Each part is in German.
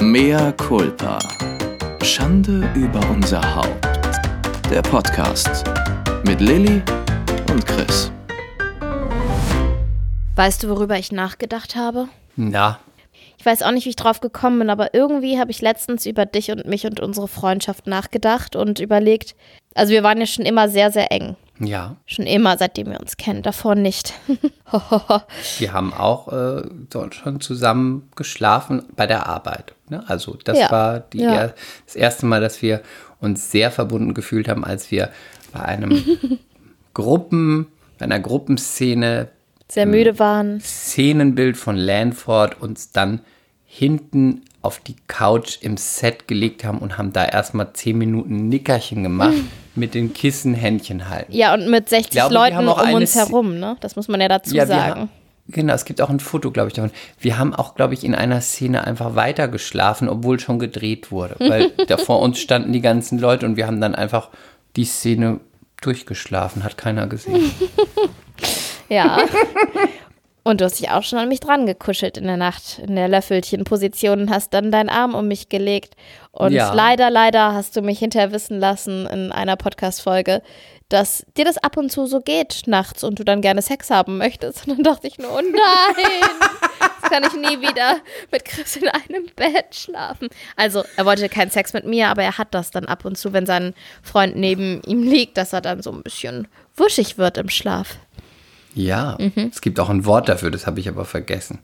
Mea culpa. Schande über unser Haupt. Der Podcast mit Lilly und Chris. Weißt du, worüber ich nachgedacht habe? Na, Ich weiß auch nicht, wie ich drauf gekommen bin, aber irgendwie habe ich letztens über dich und mich und unsere Freundschaft nachgedacht und überlegt, also wir waren ja schon immer sehr, sehr eng. ja. Schon immer, seitdem wir uns kennen, davor nicht. Wir haben auch äh, schon zusammen geschlafen bei der Arbeit. Ne? Also das Ja. war Ja. er das erste Mal, dass wir uns sehr verbunden gefühlt haben, als wir bei einem Gruppen, bei einer Gruppenszene sehr müde waren. Szenenbild von Lanford uns dann hinten auf die Couch im Set gelegt haben und haben da erstmal zehn Minuten Nickerchen gemacht mit den Kissen Händchen halten. Ja, und mit 60 glaube, Leuten um uns herum, ne? Das muss man ja dazu wir sagen. haben- Genau, es gibt auch ein Foto, glaube ich, davon. Wir haben auch, glaube ich, in einer Szene einfach weiter geschlafen, obwohl schon gedreht wurde. Weil da vor uns standen die ganzen Leute und wir haben dann einfach die Szene durchgeschlafen, hat keiner gesehen. Ja. Und du hast dich auch schon an mich dran gekuschelt in der Nacht, in der Löffelchenposition und hast dann deinen Arm um mich gelegt. Und Ja. leider, leider hast du mich hinterher wissen lassen in einer Podcast-Folge, dass dir das ab und zu so geht nachts und du dann gerne Sex haben möchtest. Und dann dachte ich nur, oh nein, jetzt kann ich nie wieder mit Chris in einem Bett schlafen. Also, er wollte keinen Sex mit mir, aber er hat das dann ab und zu, wenn sein Freund neben ihm liegt, dass er dann so ein bisschen wuschig wird im Schlaf. Ja, Mhm. es gibt auch ein Wort dafür, das habe ich aber vergessen.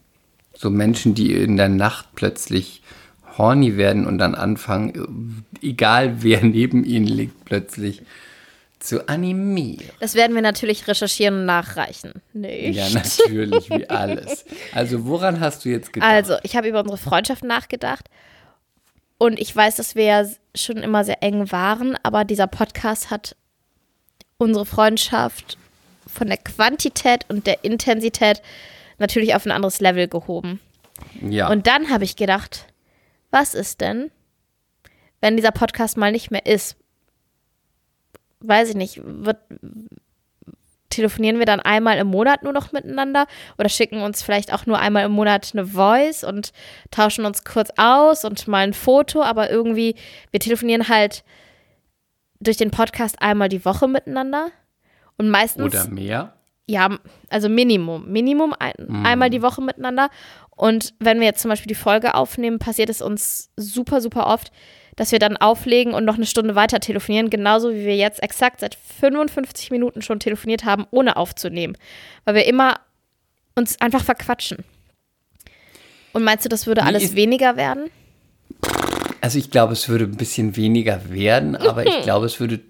So Menschen, die in der Nacht plötzlich horny werden und dann anfangen, egal wer neben ihnen liegt, plötzlich zu animieren. Das werden wir natürlich recherchieren und nachreichen. Nicht? Ja, natürlich, wie alles. Also woran hast du jetzt gedacht? Also, ich habe über unsere Freundschaft nachgedacht und ich weiß, dass wir ja schon immer sehr eng waren, aber dieser Podcast hat unsere Freundschaft von der Quantität und der Intensität natürlich auf ein anderes Level gehoben. ja. Und dann habe ich gedacht, was ist denn, wenn dieser Podcast mal nicht mehr ist? Weiß ich nicht, wird, telefonieren wir dann einmal im Monat nur noch miteinander oder schicken uns vielleicht auch nur einmal im Monat eine Voice und tauschen uns kurz aus und mal ein Foto, aber irgendwie, wir telefonieren halt durch den Podcast einmal die Woche miteinander und meistens Oder mehr? Ja, also Minimum. Minimum ein, einmal die Woche miteinander. Und wenn wir jetzt zum Beispiel die Folge aufnehmen, passiert es uns super, super oft, dass wir dann auflegen und noch eine Stunde weiter telefonieren, genauso wie wir jetzt exakt seit 55 Minuten schon telefoniert haben, ohne aufzunehmen. Weil wir immer uns einfach verquatschen. Und meinst du, das würde alles weniger werden? Also ich glaube, es würde ein bisschen weniger werden, aber ich glaube, es würde,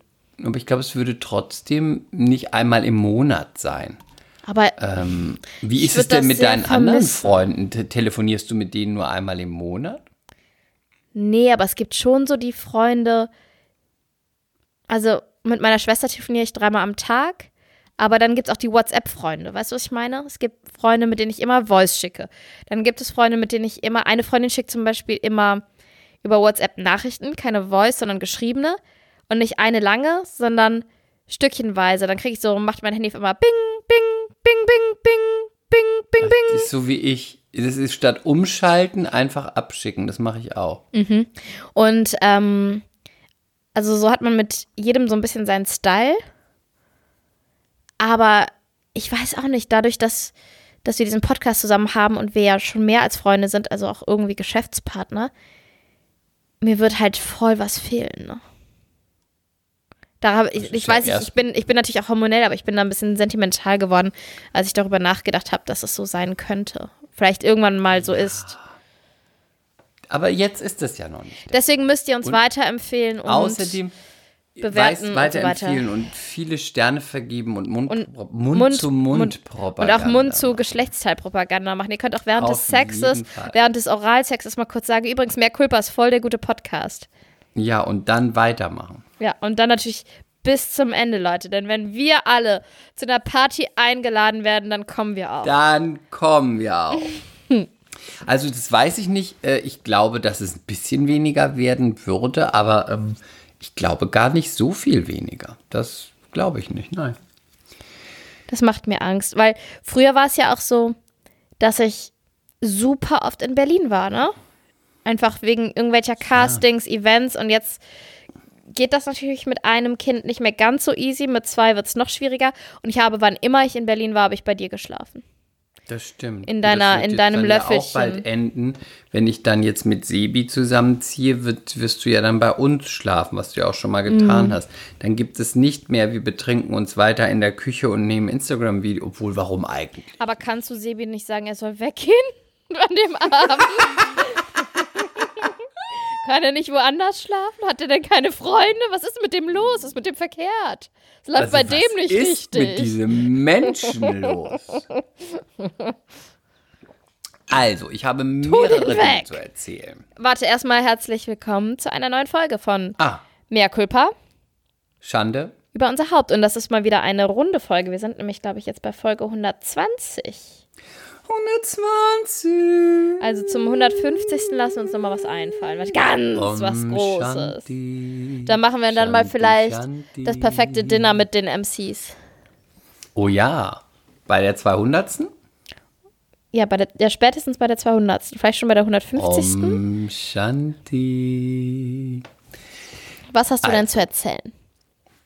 aber ich glaube, es würde trotzdem nicht einmal im Monat sein. Aber Ähm, wie ist es denn mit deinen anderen vermissen. Freunden? Te telefonierst du mit denen nur einmal im Monat? Nee, aber es gibt schon so die Freunde. Also mit meiner Schwester telefoniere ich dreimal am Tag, aber dann gibt es auch die WhatsApp-Freunde. Weißt du, was ich meine? Es gibt Freunde, mit denen ich immer Voice schicke. Dann gibt es Freunde, mit denen ich immer, eine Freundin schickt zum Beispiel immer über WhatsApp Nachrichten, keine Voice, sondern geschriebene. Und nicht eine lange, sondern stückchenweise. Dann kriege ich so, macht mein Handy immer Bing, Bing, Bing, Bing, Bing, Bing, Bing, Bing. Das ist so wie ich. Das ist statt umschalten einfach abschicken. Das mache ich auch. Und ähm, also so hat man mit jedem so ein bisschen seinen Style. Aber ich weiß auch nicht, dadurch, dass, dass wir diesen Podcast zusammen haben und wir ja schon mehr als Freunde sind, also auch irgendwie Geschäftspartner, mir wird halt voll was fehlen. Ne? Da habe ich, ich ja weiß nicht, erst- ich bin, ich bin natürlich auch hormonell, aber ich bin da ein bisschen sentimental geworden, als ich darüber nachgedacht habe, dass es so sein könnte. Vielleicht irgendwann mal so ist. Aber jetzt ist es ja noch nicht. Deswegen müsst ihr uns Und weiterempfehlen und Außerdem bewerten weiß, und so weiterempfehlen und viele Sterne vergeben und Mund, Und Mund, Mund- zu Mund, und Propaganda. auch Mund zu Geschlechtsteilpropaganda machen. Ihr könnt auch während Auf des Sexes, während des Oralsexes mal kurz sagen, übrigens, mehr Culpa ist voll der gute Podcast. Ja, und dann weitermachen. Ja, und dann natürlich bis zum Ende, Leute. Denn wenn wir alle zu einer Party eingeladen werden, dann kommen wir auch. Dann kommen wir auch. Also das weiß ich nicht. Äh, Ich glaube, dass es ein bisschen weniger werden würde, aber ähm, ich glaube gar nicht so viel weniger. Das glaube ich nicht, nein. Das macht mir Angst, weil früher war es ja auch so, dass ich super oft in Berlin war, ne? Einfach wegen irgendwelcher Castings, Events und jetzt geht das natürlich mit einem Kind nicht mehr ganz so easy. Mit zwei wird es noch schwieriger. Und ich habe, wann immer ich in Berlin war, habe ich bei dir geschlafen. Das stimmt. In deiner- das wird in deinem dann ja auch Löffelchen. bald enden. Wenn ich dann jetzt mit Sebi zusammenziehe, wird, wirst du ja dann bei uns schlafen, was du ja auch schon mal getan Mhm. hast. Dann gibt es nicht mehr, wir betrinken uns weiter in der Küche und nehmen Instagram-Video. Obwohl, warum eigentlich? Aber kannst du Sebi nicht sagen, er soll weggehen an dem Abend? Kann er nicht woanders schlafen? Hat er denn keine Freunde? Was ist mit dem los? Was ist mit dem verkehrt? Es läuft bei Also, dem was nicht ist richtig. mit diesem Menschen los? Also, ich habe mehrere Dinge zu erzählen. Warte, erstmal herzlich willkommen zu einer neuen Folge von Ah, Mehr Schande. über unser Haupt. Und das ist mal wieder eine runde Folge. Wir sind nämlich, glaube ich, jetzt bei Folge 120. 120. Also zum 150. lassen wir uns nochmal was einfallen. Was ganz was Großes. Shanti. Da machen wir dann mal vielleicht Shanti. das perfekte Dinner mit den MCs. Oh ja, bei der 200. Ja, bei der, ja, spätestens bei der 200. Vielleicht schon bei der 150. Om Shanti. Was hast du denn Also. zu erzählen?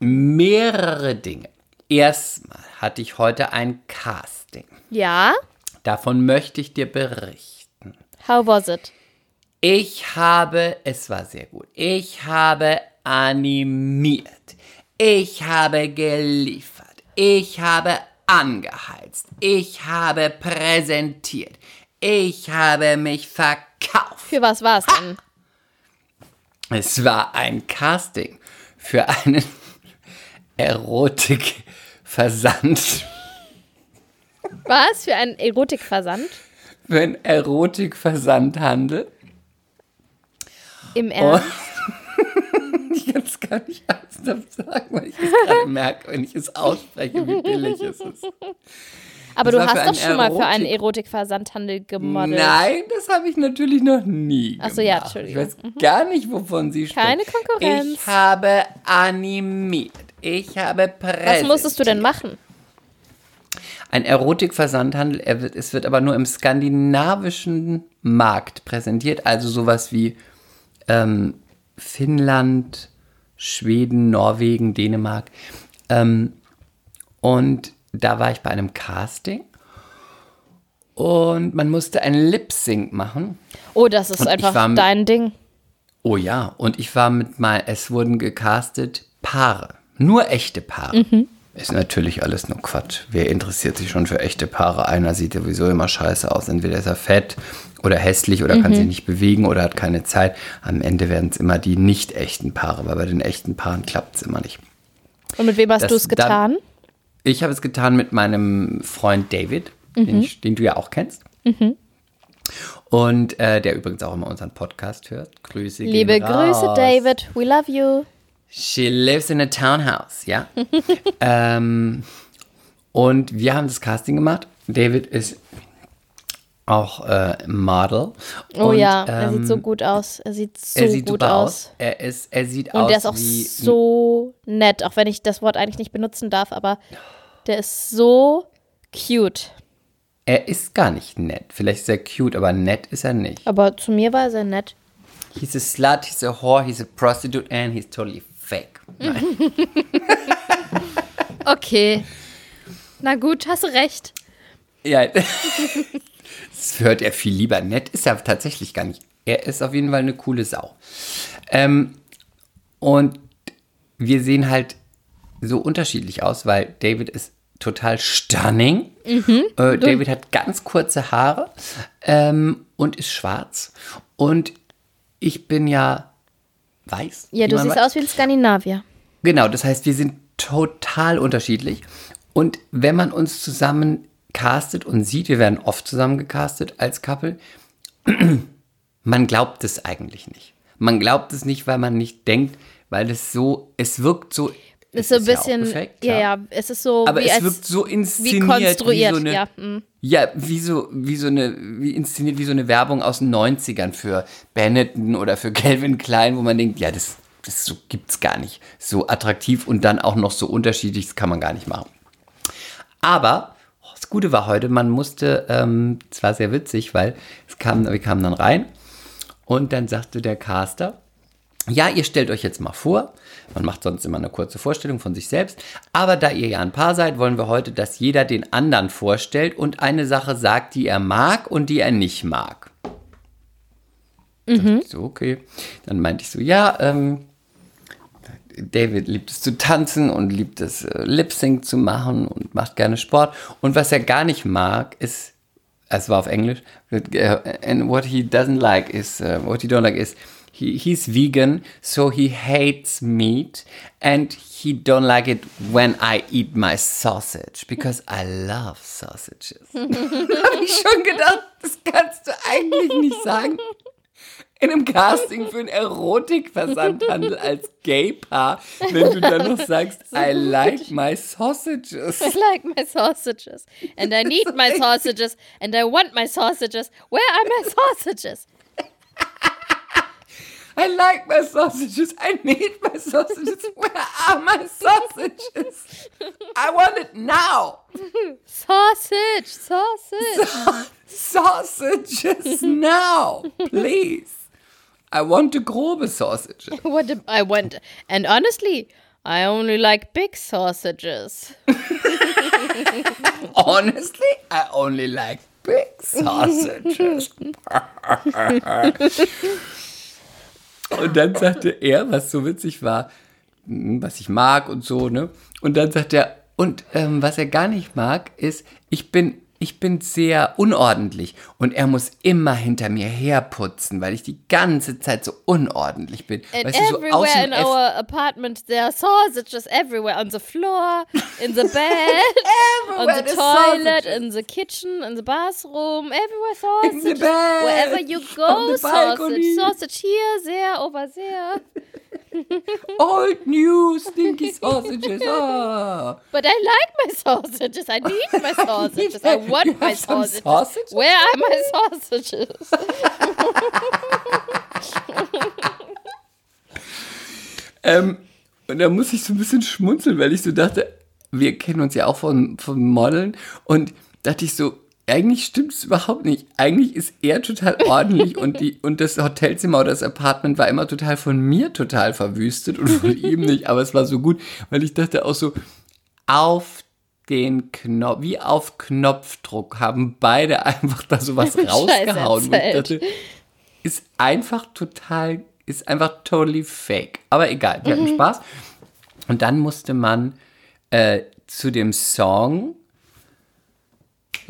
Mehrere Dinge. Erstmal hatte ich heute ein Casting. Ja? Davon möchte ich dir berichten. How was it? Ich habe, es war sehr gut, ich habe animiert, ich habe geliefert, ich habe angeheizt, ich habe präsentiert, ich habe mich verkauft. Für was war es denn? Es war ein Casting für einen Erotikversand. Was? Für einen Erotikversand? Für einen Erotikversandhandel. Im Ernst? Ich kann es gar nicht ernsthaft sagen, weil ich es gerade merke, wenn ich es ausspreche, wie billig es ist. Aber das du hast doch schon mal für einen Erotik- Erotikversandhandel gemodelt. Nein, das habe ich natürlich noch nie gemacht. Ach so, ja, Ich Entschuldigung. weiß gar nicht, wovon Sie sprechen. Keine Konkurrenz. Ich habe animiert. Ich habe Was präsentiert. musstest du denn machen? Ein Erotikversandhandel, er wird, es wird aber nur im skandinavischen Markt präsentiert, also sowas wie ähm, Finnland, Schweden, Norwegen, Dänemark. Ähm, und da war ich bei einem Casting und man musste ein Lip-Sync machen. Oh, das ist Und einfach mit- dein Ding. Oh ja, und ich war mit mal, es wurden gecastet Paare, nur echte Paare. Ist natürlich alles nur Quatsch. Wer interessiert sich schon für echte Paare? Einer sieht sowieso immer scheiße aus. Entweder ist er fett oder hässlich oder kann sich nicht bewegen oder hat keine Zeit. Am Ende werden es immer die nicht echten Paare, weil bei den echten Paaren klappt es immer nicht. Und mit wem hast Das du es dann- getan? Ich habe es getan mit meinem Freund David, den, ich, den du ja auch kennst. Und äh, der übrigens auch immer unseren Podcast hört. Grüße. Liebe Grüße, raus. David. We love you. She lives in a townhouse, ja. ähm, und wir haben das Casting gemacht. David ist auch äh, Model. Oh und, ja, er ähm, sieht so gut aus. Er sieht so er sieht gut aus. aus. Er, ist, er sieht Und aus der ist auch so nett, auch wenn ich das Wort eigentlich nicht benutzen darf, aber der ist so cute. Er ist gar nicht nett. Vielleicht ist er cute, aber nett ist er nicht. Aber zu mir war er sehr nett. He's a slut, he's a whore, he's a prostitute and he's totally fake. Nein. Okay. Na gut, hast du recht. Ja, das hört er viel lieber. Nett ist er tatsächlich gar nicht. Er ist auf jeden Fall eine coole Sau. Ähm, und wir sehen halt so unterschiedlich aus, weil David ist total stunning. Äh, David hat ganz kurze Haare ähm, und ist schwarz. Und ich bin ja weiß. Ja, du siehst weiß. aus wie ein Skandinavier. Genau, das heißt, wir sind total unterschiedlich. Und wenn man uns zusammen castet und sieht, wir werden oft zusammen gecastet als Couple, man glaubt es eigentlich nicht. Man glaubt es nicht, weil man nicht denkt, weil es so, es wirkt so. Ist es so ein ja bisschen, perfekt, ja, ja, es ist so Aber wie es als, wirkt so wie inszeniert. konstruiert, wie so eine, ja. mm. ja, wie so, wie so eine, wie inszeniert wie so eine Werbung aus den 90ern für Benetton oder für Calvin Klein, wo man denkt, ja, das, das so gibt's gar nicht. So attraktiv und dann auch noch so unterschiedlich, das kann man gar nicht machen. Aber oh, das Gute war heute, man musste, ähm, es war sehr witzig, weil es kam, wir kamen dann rein Und dann sagte der Caster, ja, ihr stellt euch jetzt mal vor, man macht sonst immer eine kurze Vorstellung von sich selbst, aber da ihr ja ein Paar seid, wollen wir heute, dass jeder den anderen vorstellt und eine Sache sagt, die er mag und die er nicht mag. Mhm. So, okay. Dann meinte ich so, ja, ähm, David liebt es zu tanzen und liebt es äh, Lip Sync zu machen und macht gerne Sport. Und was er gar nicht mag, ist, es war auf Englisch, äh, and what he doesn't like is, uh, what he don't like is, he, he's vegan, so he hates meat and he don't like it when I eat my sausage because I love sausages. habe ich schon gedacht, das kannst du eigentlich nicht sagen in einem Casting für einen Erotikversandhandel als Gay-Paar, wenn du dann noch sagst, I like my sausages. I like my sausages. And I need my sausages. And I want my sausages. Where are my sausages? I like my sausages. I need my sausages. Where are my sausages? I want it now. Sausage, sausage. Sa sausages now, please. I want a grobe sausage. what I want, and honestly, I only like big sausages. honestly, I only like big sausages. und dann sagte er, was so witzig war, hm, was ich mag und so, ne? Und dann sagt er, und ähm, was er gar nicht mag, ist, ich bin ich bin sehr unordentlich und er muss immer hinter mir herputzen, weil ich die ganze Zeit so unordentlich bin. And weißt everywhere du, so in our apartment there are sausages everywhere on the floor, in the bed, on the toilet, sausages. in the kitchen, in the bathroom, everywhere sausages. In the bed, Wherever you go, sausage. Sausage here, there, over there. Old new stinky sausages. Oh. But I like my sausages. I need my sausages. I want my sausages. sausages. Where are my sausages? ähm, und da muss ich so ein bisschen schmunzeln, weil ich so dachte, wir kennen uns ja auch von, von Modeln und dachte ich so, eigentlich stimmt es überhaupt nicht. Eigentlich ist er total ordentlich und, die, und das Hotelzimmer oder das Apartment war immer total von mir total verwüstet und von ihm nicht. Aber es war so gut, weil ich dachte auch so, auf den Knopf, wie auf Knopfdruck haben beide einfach da sowas rausgehauen. Dachte, ist einfach total, ist einfach totally fake. Aber egal, wir hatten mhm. Spaß. Und dann musste man äh, zu dem Song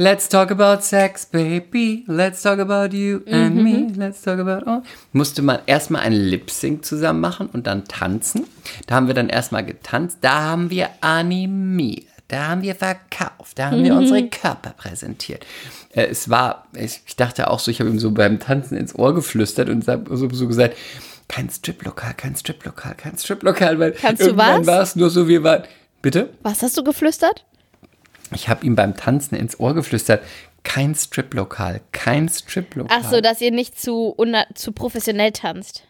Let's talk about sex, baby. Let's talk about you and mhm. me. Let's talk about all. Musste man erstmal ein Lip-Sync zusammen machen und dann tanzen. Da haben wir dann erstmal getanzt. Da haben wir animiert. Da haben wir verkauft. Da haben mhm. wir unsere Körper präsentiert. Äh, es war, ich, ich, dachte auch so, ich habe ihm so beim Tanzen ins Ohr geflüstert und so, so gesagt, kein Strip-Lokal, kein Strip-Lokal, kein Strip-Lokal, weil Kannst irgendwann war es nur so, wir waren. Bitte? Was hast du geflüstert? Ich habe ihm beim Tanzen ins Ohr geflüstert, kein Striplokal, kein Striplokal. Ach so, dass ihr nicht zu, zu professionell tanzt.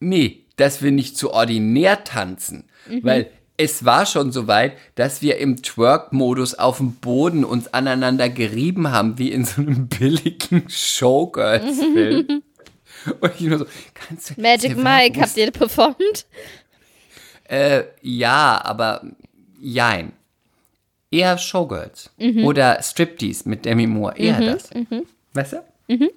Nee, dass wir nicht zu ordinär tanzen, mhm. weil es war schon so weit, dass wir im Twerk-Modus auf dem Boden uns aneinander gerieben haben, wie in so einem billigen Showgirls-Film. Und ich nur so, kannst du. Magic Mike, habt ihr performt? Äh, ja, aber jein eher Showgirls mhm. oder Striptease mit Demi Moore, eher mhm. das. Mhm. Weißt du? Mhm.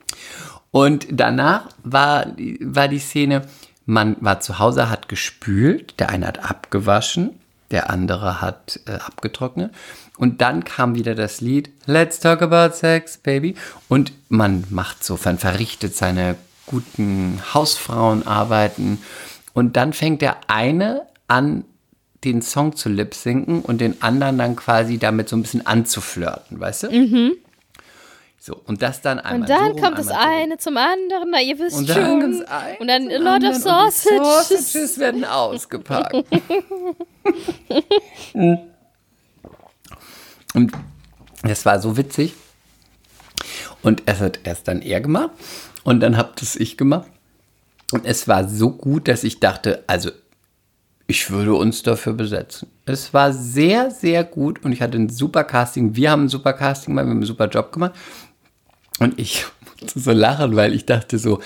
Und danach war, war die Szene, man war zu Hause, hat gespült, der eine hat abgewaschen, der andere hat äh, abgetrocknet. Und dann kam wieder das Lied Let's Talk About Sex, Baby. Und man macht so, man verrichtet seine guten Hausfrauenarbeiten. Und dann fängt der eine an, den Song zu lip sinken und den anderen dann quasi damit so ein bisschen anzuflirten, weißt du? Mhm. So, und das dann einmal. Und dann so rum, kommt das so eine zum anderen, na, ihr wisst und schon. Und dann a lot of sausages. Sausages werden ausgepackt. und das war so witzig. Und es hat erst dann er gemacht und dann habt es ich gemacht. Und es war so gut, dass ich dachte, also ich würde uns dafür besetzen. Es war sehr, sehr gut und ich hatte ein super Casting. Wir haben ein super Casting gemacht, wir haben einen super Job gemacht. Und ich musste so lachen, weil ich dachte so,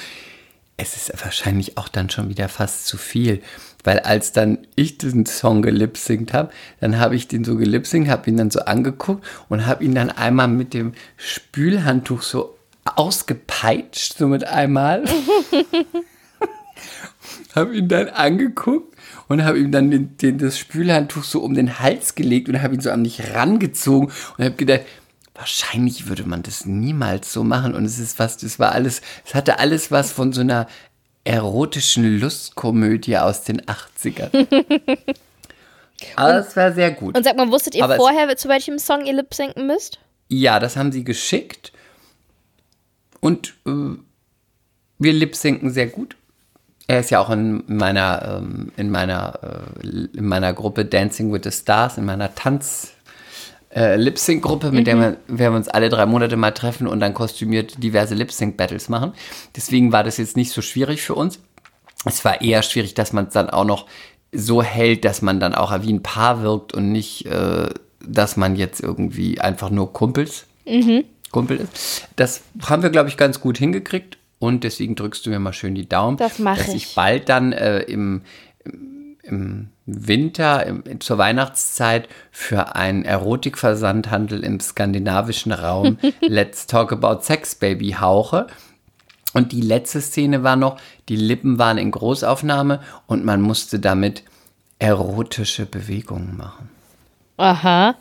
es ist wahrscheinlich auch dann schon wieder fast zu viel. Weil als dann ich diesen Song gelipsingt habe, dann habe ich den so gelipsingt, habe ihn dann so angeguckt und habe ihn dann einmal mit dem Spülhandtuch so ausgepeitscht, so mit einmal. habe ihn dann angeguckt und habe ihm dann den, den, das Spülhandtuch so um den Hals gelegt und habe ihn so an mich rangezogen und habe gedacht, wahrscheinlich würde man das niemals so machen und es ist fast, es war alles, es hatte alles was von so einer erotischen Lustkomödie aus den 80ern. Aber es war sehr gut. Und sag mal, wusstet ihr Aber vorher, zu welchem Song ihr lip sinken müsst? Ja, das haben sie geschickt. Und äh, wir lip-sinken sehr gut. Er ist ja auch in meiner, ähm, in meiner, äh, in meiner Gruppe Dancing with the Stars, in meiner Tanz- äh, Lip-Sync-Gruppe, mit der wir, wir uns alle drei Monate mal treffen und dann kostümiert diverse Lip-Sync-Battles machen. Deswegen war das jetzt nicht so schwierig für uns. Es war eher schwierig, dass man es dann auch noch so hält, dass man dann auch wie ein Paar wirkt und nicht, äh, dass man jetzt irgendwie einfach nur Kumpels, Kumpel ist. Das haben wir, glaube ich, ganz gut hingekriegt und deswegen drückst du mir mal schön die Daumen, Das dass ich. ich bald dann äh, im, im Winter, im, zur Weihnachtszeit für einen Erotikversandhandel im skandinavischen Raum Let's Talk About Sex Baby hauche. Und die letzte Szene war noch, die Lippen waren in Großaufnahme und man musste damit erotische Bewegungen machen. Aha.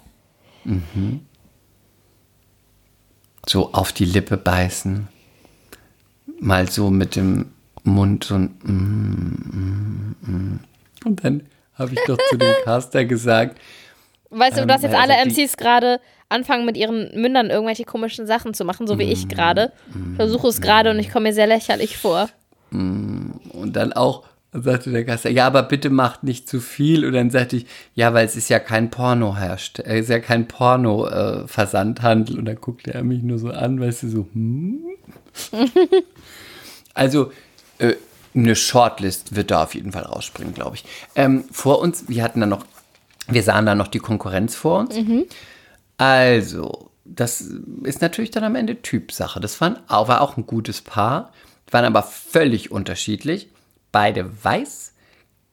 So auf die Lippe beißen. Mal so mit dem Mund so ein mm, mm, mm. Und dann habe ich doch zu dem Caster gesagt, Weißt du, Ähm, dass jetzt also alle die- MCs gerade anfangen, mit ihren Mündern irgendwelche komischen Sachen zu machen, so wie Mm, ich gerade. Ich versuche es gerade und ich komme mir sehr lächerlich vor. Und dann auch sagte der Caster, ja, aber bitte macht nicht zu viel. Und dann sagte ich, ja, weil es ist ja kein Porno herrscht, es ist ja kein Porno-Versandhandel. und dann guckte er mich nur so an, weißt du, so, hm? also, äh, eine Shortlist wird da auf jeden Fall rausspringen, glaube ich. Ähm, vor uns, wir hatten dann noch, wir sahen dann noch die Konkurrenz vor uns. Also, das ist natürlich dann am Ende Typsache. Das waren, war auch ein gutes Paar, waren aber völlig unterschiedlich. Beide weiß,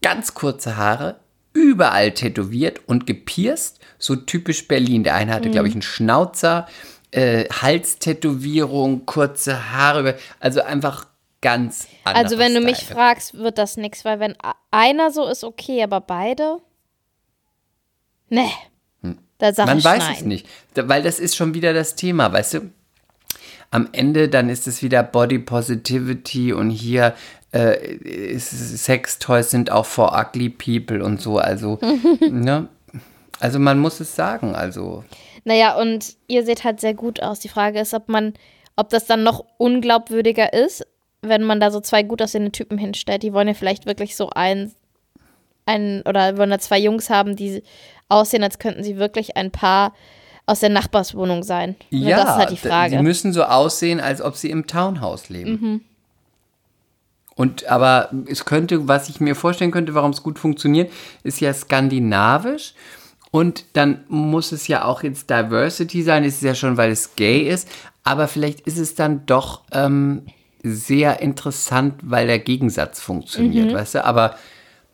ganz kurze Haare, überall tätowiert und gepierst, so typisch Berlin. Der eine hatte, glaube ich, einen Schnauzer, äh, Halstätowierung, kurze Haare, also einfach ganz anders. Also, wenn du mich fragst, wird das nix, weil wenn einer so ist, okay, aber beide? Nee. Da sag Hm. Man ich weiß nein. es nicht, weil das ist schon wieder das Thema, weißt du? Am Ende dann ist es wieder Body Positivity und hier äh, Sextoys sind auch for ugly people und so, also ne? Also man muss es sagen, also Naja, und ihr seht halt sehr gut aus. Die Frage ist, ob man, ob das dann noch unglaubwürdiger ist, wenn man da so zwei gut aussehende Typen hinstellt. Die wollen ja vielleicht wirklich so ein, ein oder wollen da zwei Jungs haben, die aussehen, als könnten sie wirklich ein Paar aus der Nachbarswohnung sein. Ja, das ist halt die Frage. sie müssen so aussehen, als ob sie im Townhouse leben. Und aber es könnte, was ich mir vorstellen könnte, warum es gut funktioniert, ist ja skandinavisch. Und dann muss es ja auch jetzt Diversity sein. Es ist ja schon, weil es gay ist. Aber vielleicht ist es dann doch ähm, sehr interessant, weil der Gegensatz funktioniert, weißt du? Aber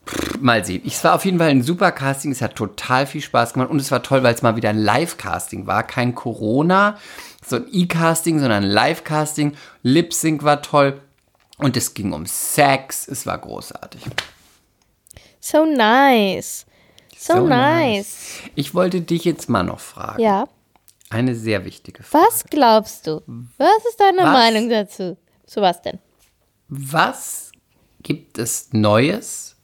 pff, mal sehen. Es war auf jeden Fall ein super Casting. Es hat total viel Spaß gemacht. Und es war toll, weil es mal wieder ein Live-Casting war. Kein Corona, so ein E-Casting, sondern ein Live-Casting. Lip-Sync war toll. Und es ging um Sex. Es war großartig. so nice. So, So nice. Ich wollte dich jetzt mal noch fragen. Ja. Eine sehr wichtige Frage. Was glaubst du? Was ist deine Was? Meinung dazu? Zu was denn? Was gibt es Neues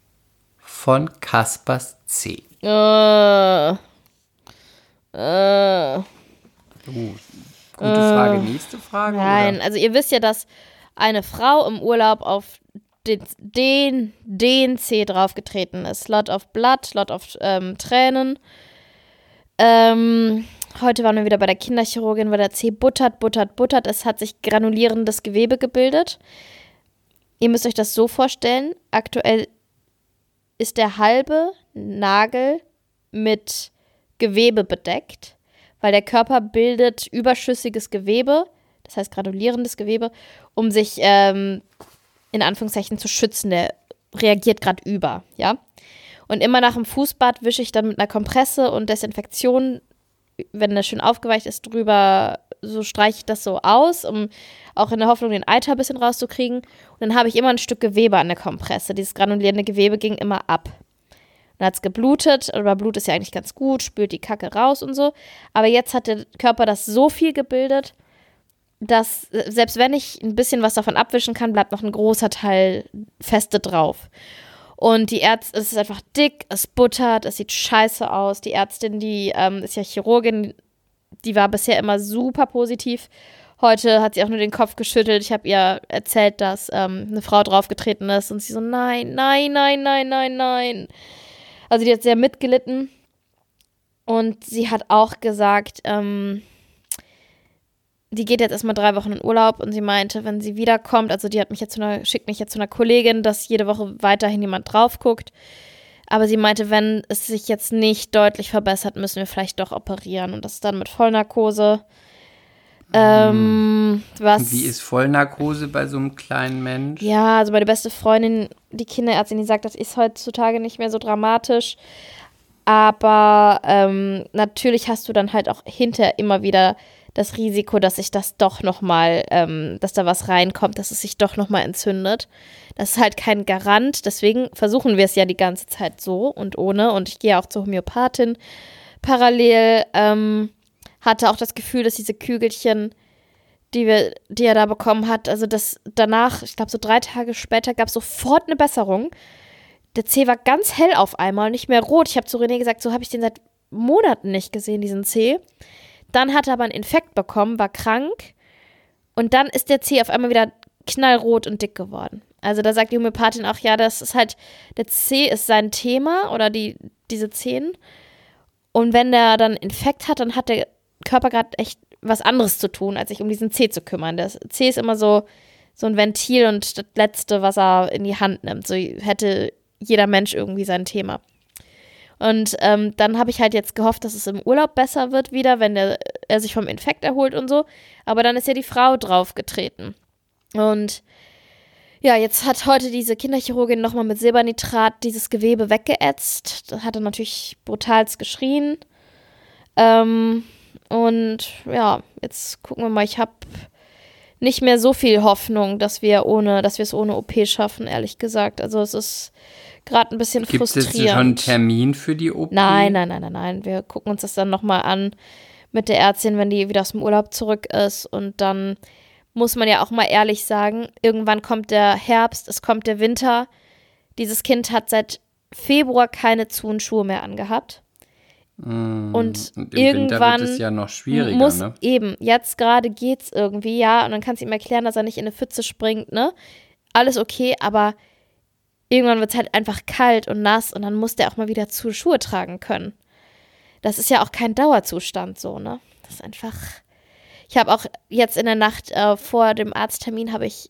von Kaspers C? Äh, äh, Gute Frage. Nächste Frage? nein, Oder? also ihr wisst ja, dass eine Frau im Urlaub auf den, den, den C draufgetreten ist. Lot of Blood, Lot of ähm, Tränen. Ähm, heute waren wir wieder bei der Kinderchirurgin, weil der C buttert, buttert, buttert. Es hat sich granulierendes Gewebe gebildet. Ihr müsst euch das so vorstellen. Aktuell ist der halbe Nagel mit Gewebe bedeckt, weil der Körper bildet überschüssiges Gewebe, das heißt granulierendes Gewebe, um sich ähm, in Anführungszeichen zu schützen, der reagiert gerade über, ja. Und immer nach dem Fußbad wische ich dann mit einer Kompresse und Desinfektion, wenn das schön aufgeweicht ist, drüber, so streiche ich das so aus, um auch in der Hoffnung, den Eiter ein bisschen rauszukriegen. Und dann habe ich immer ein Stück Gewebe an der Kompresse. Dieses granulierende Gewebe ging immer ab. Dann hat es geblutet, aber Blut ist ja eigentlich ganz gut, spült die Kacke raus und so. Aber jetzt hat der Körper das so viel gebildet, dass selbst wenn ich ein bisschen was davon abwischen kann, bleibt noch ein großer Teil feste drauf. Und die Ärztin, es ist einfach dick, es buttert, es sieht scheiße aus. Die Ärztin, die ähm, ist ja Chirurgin, die war bisher immer super positiv. Heute hat sie auch nur den Kopf geschüttelt. Ich habe ihr erzählt, dass ähm, eine Frau draufgetreten ist und sie so, nein, nein, nein, nein, nein, nein. Also die hat sehr mitgelitten. Und sie hat auch gesagt, ähm, die geht jetzt erstmal drei Wochen in Urlaub und sie meinte, wenn sie wiederkommt, also die hat mich jetzt zu einer, schickt mich jetzt zu einer Kollegin, dass jede Woche weiterhin jemand drauf guckt. Aber sie meinte, wenn es sich jetzt nicht deutlich verbessert, müssen wir vielleicht doch operieren. Und das ist dann mit Vollnarkose. Ähm, was, Wie ist Vollnarkose bei so einem kleinen Mensch? Ja, also meine beste Freundin, die Kinderärztin, die sagt, das ist heutzutage nicht mehr so dramatisch. Aber ähm, natürlich hast du dann halt auch hinterher immer wieder das Risiko, dass sich das doch nochmal, ähm, dass da was reinkommt, dass es sich doch nochmal entzündet. Das ist halt kein Garant, deswegen versuchen wir es ja die ganze Zeit so und ohne. Und ich gehe auch zur Homöopathin parallel. Ähm, hatte auch das Gefühl, dass diese Kügelchen, die, wir, die er da bekommen hat, also das danach, ich glaube so drei Tage später, gab es sofort eine Besserung. Der Zeh war ganz hell auf einmal, nicht mehr rot. Ich habe zu René gesagt, so habe ich den seit Monaten nicht gesehen, diesen Zeh. Dann hat er aber einen Infekt bekommen, war krank. Und dann ist der Zeh auf einmal wieder knallrot und dick geworden. Also da sagt die Homöopathin auch, ja, das ist halt, der Zeh ist sein Thema oder die, diese Zehen. Und wenn der dann Infekt hat, dann hat der Körper gerade echt was anderes zu tun, als sich um diesen Zeh zu kümmern. Der Zeh ist immer so, so ein Ventil und das Letzte, was er in die Hand nimmt. So hätte jeder Mensch irgendwie sein Thema. Und ähm, dann habe ich halt jetzt gehofft, dass es im Urlaub besser wird wieder, wenn der, er sich vom Infekt erholt und so. Aber dann ist ja die Frau draufgetreten. Und ja, jetzt hat heute diese Kinderchirurgin nochmal mit Silbernitrat dieses Gewebe weggeätzt. Da hat er natürlich brutals geschrien. Ähm, und ja, jetzt gucken wir mal. Ich habe nicht mehr so viel Hoffnung, dass wir ohne, dass wir es ohne OP schaffen, ehrlich gesagt. Also es ist gerade ein bisschen Gibt es frustrierend. jetzt schon einen Termin für die OP? Nein, nein, nein, nein, nein. Wir gucken uns das dann nochmal an mit der Ärztin, wenn die wieder aus dem Urlaub zurück ist. Und dann muss man ja auch mal ehrlich sagen, irgendwann kommt der Herbst, es kommt der Winter. Dieses Kind hat seit Februar keine Zuhenschuhe mehr angehabt. Mm, Und im irgendwann Winter wird es ja noch schwieriger, muss ne? eben, jetzt gerade geht's irgendwie, ja, und dann kannst du ihm erklären, dass er nicht in eine Pfütze springt, ne? Alles okay, aber irgendwann wird es halt einfach kalt und nass und dann muss der auch mal wieder zu Schuhe tragen können. Das ist ja auch kein Dauerzustand so, ne? Das ist einfach. Ich habe auch jetzt in der Nacht äh, vor dem Arzttermin habe ich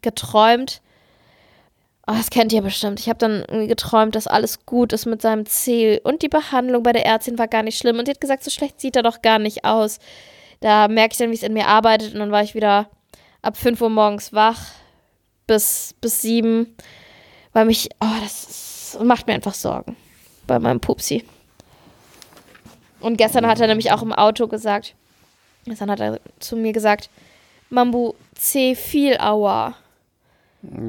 geträumt. Oh, das kennt ihr bestimmt. Ich habe dann irgendwie geträumt, dass alles gut ist mit seinem Zeh und die Behandlung bei der Ärztin war gar nicht schlimm und die hat gesagt, so schlecht sieht er doch gar nicht aus. Da merke ich dann, wie es in mir arbeitet und dann war ich wieder ab 5 Uhr morgens wach bis, bis 7 weil mich, oh, das ist, macht mir einfach Sorgen bei meinem Pupsi. Und gestern hat er nämlich auch im Auto gesagt, gestern hat er zu mir gesagt, Mambu, C viel Aua.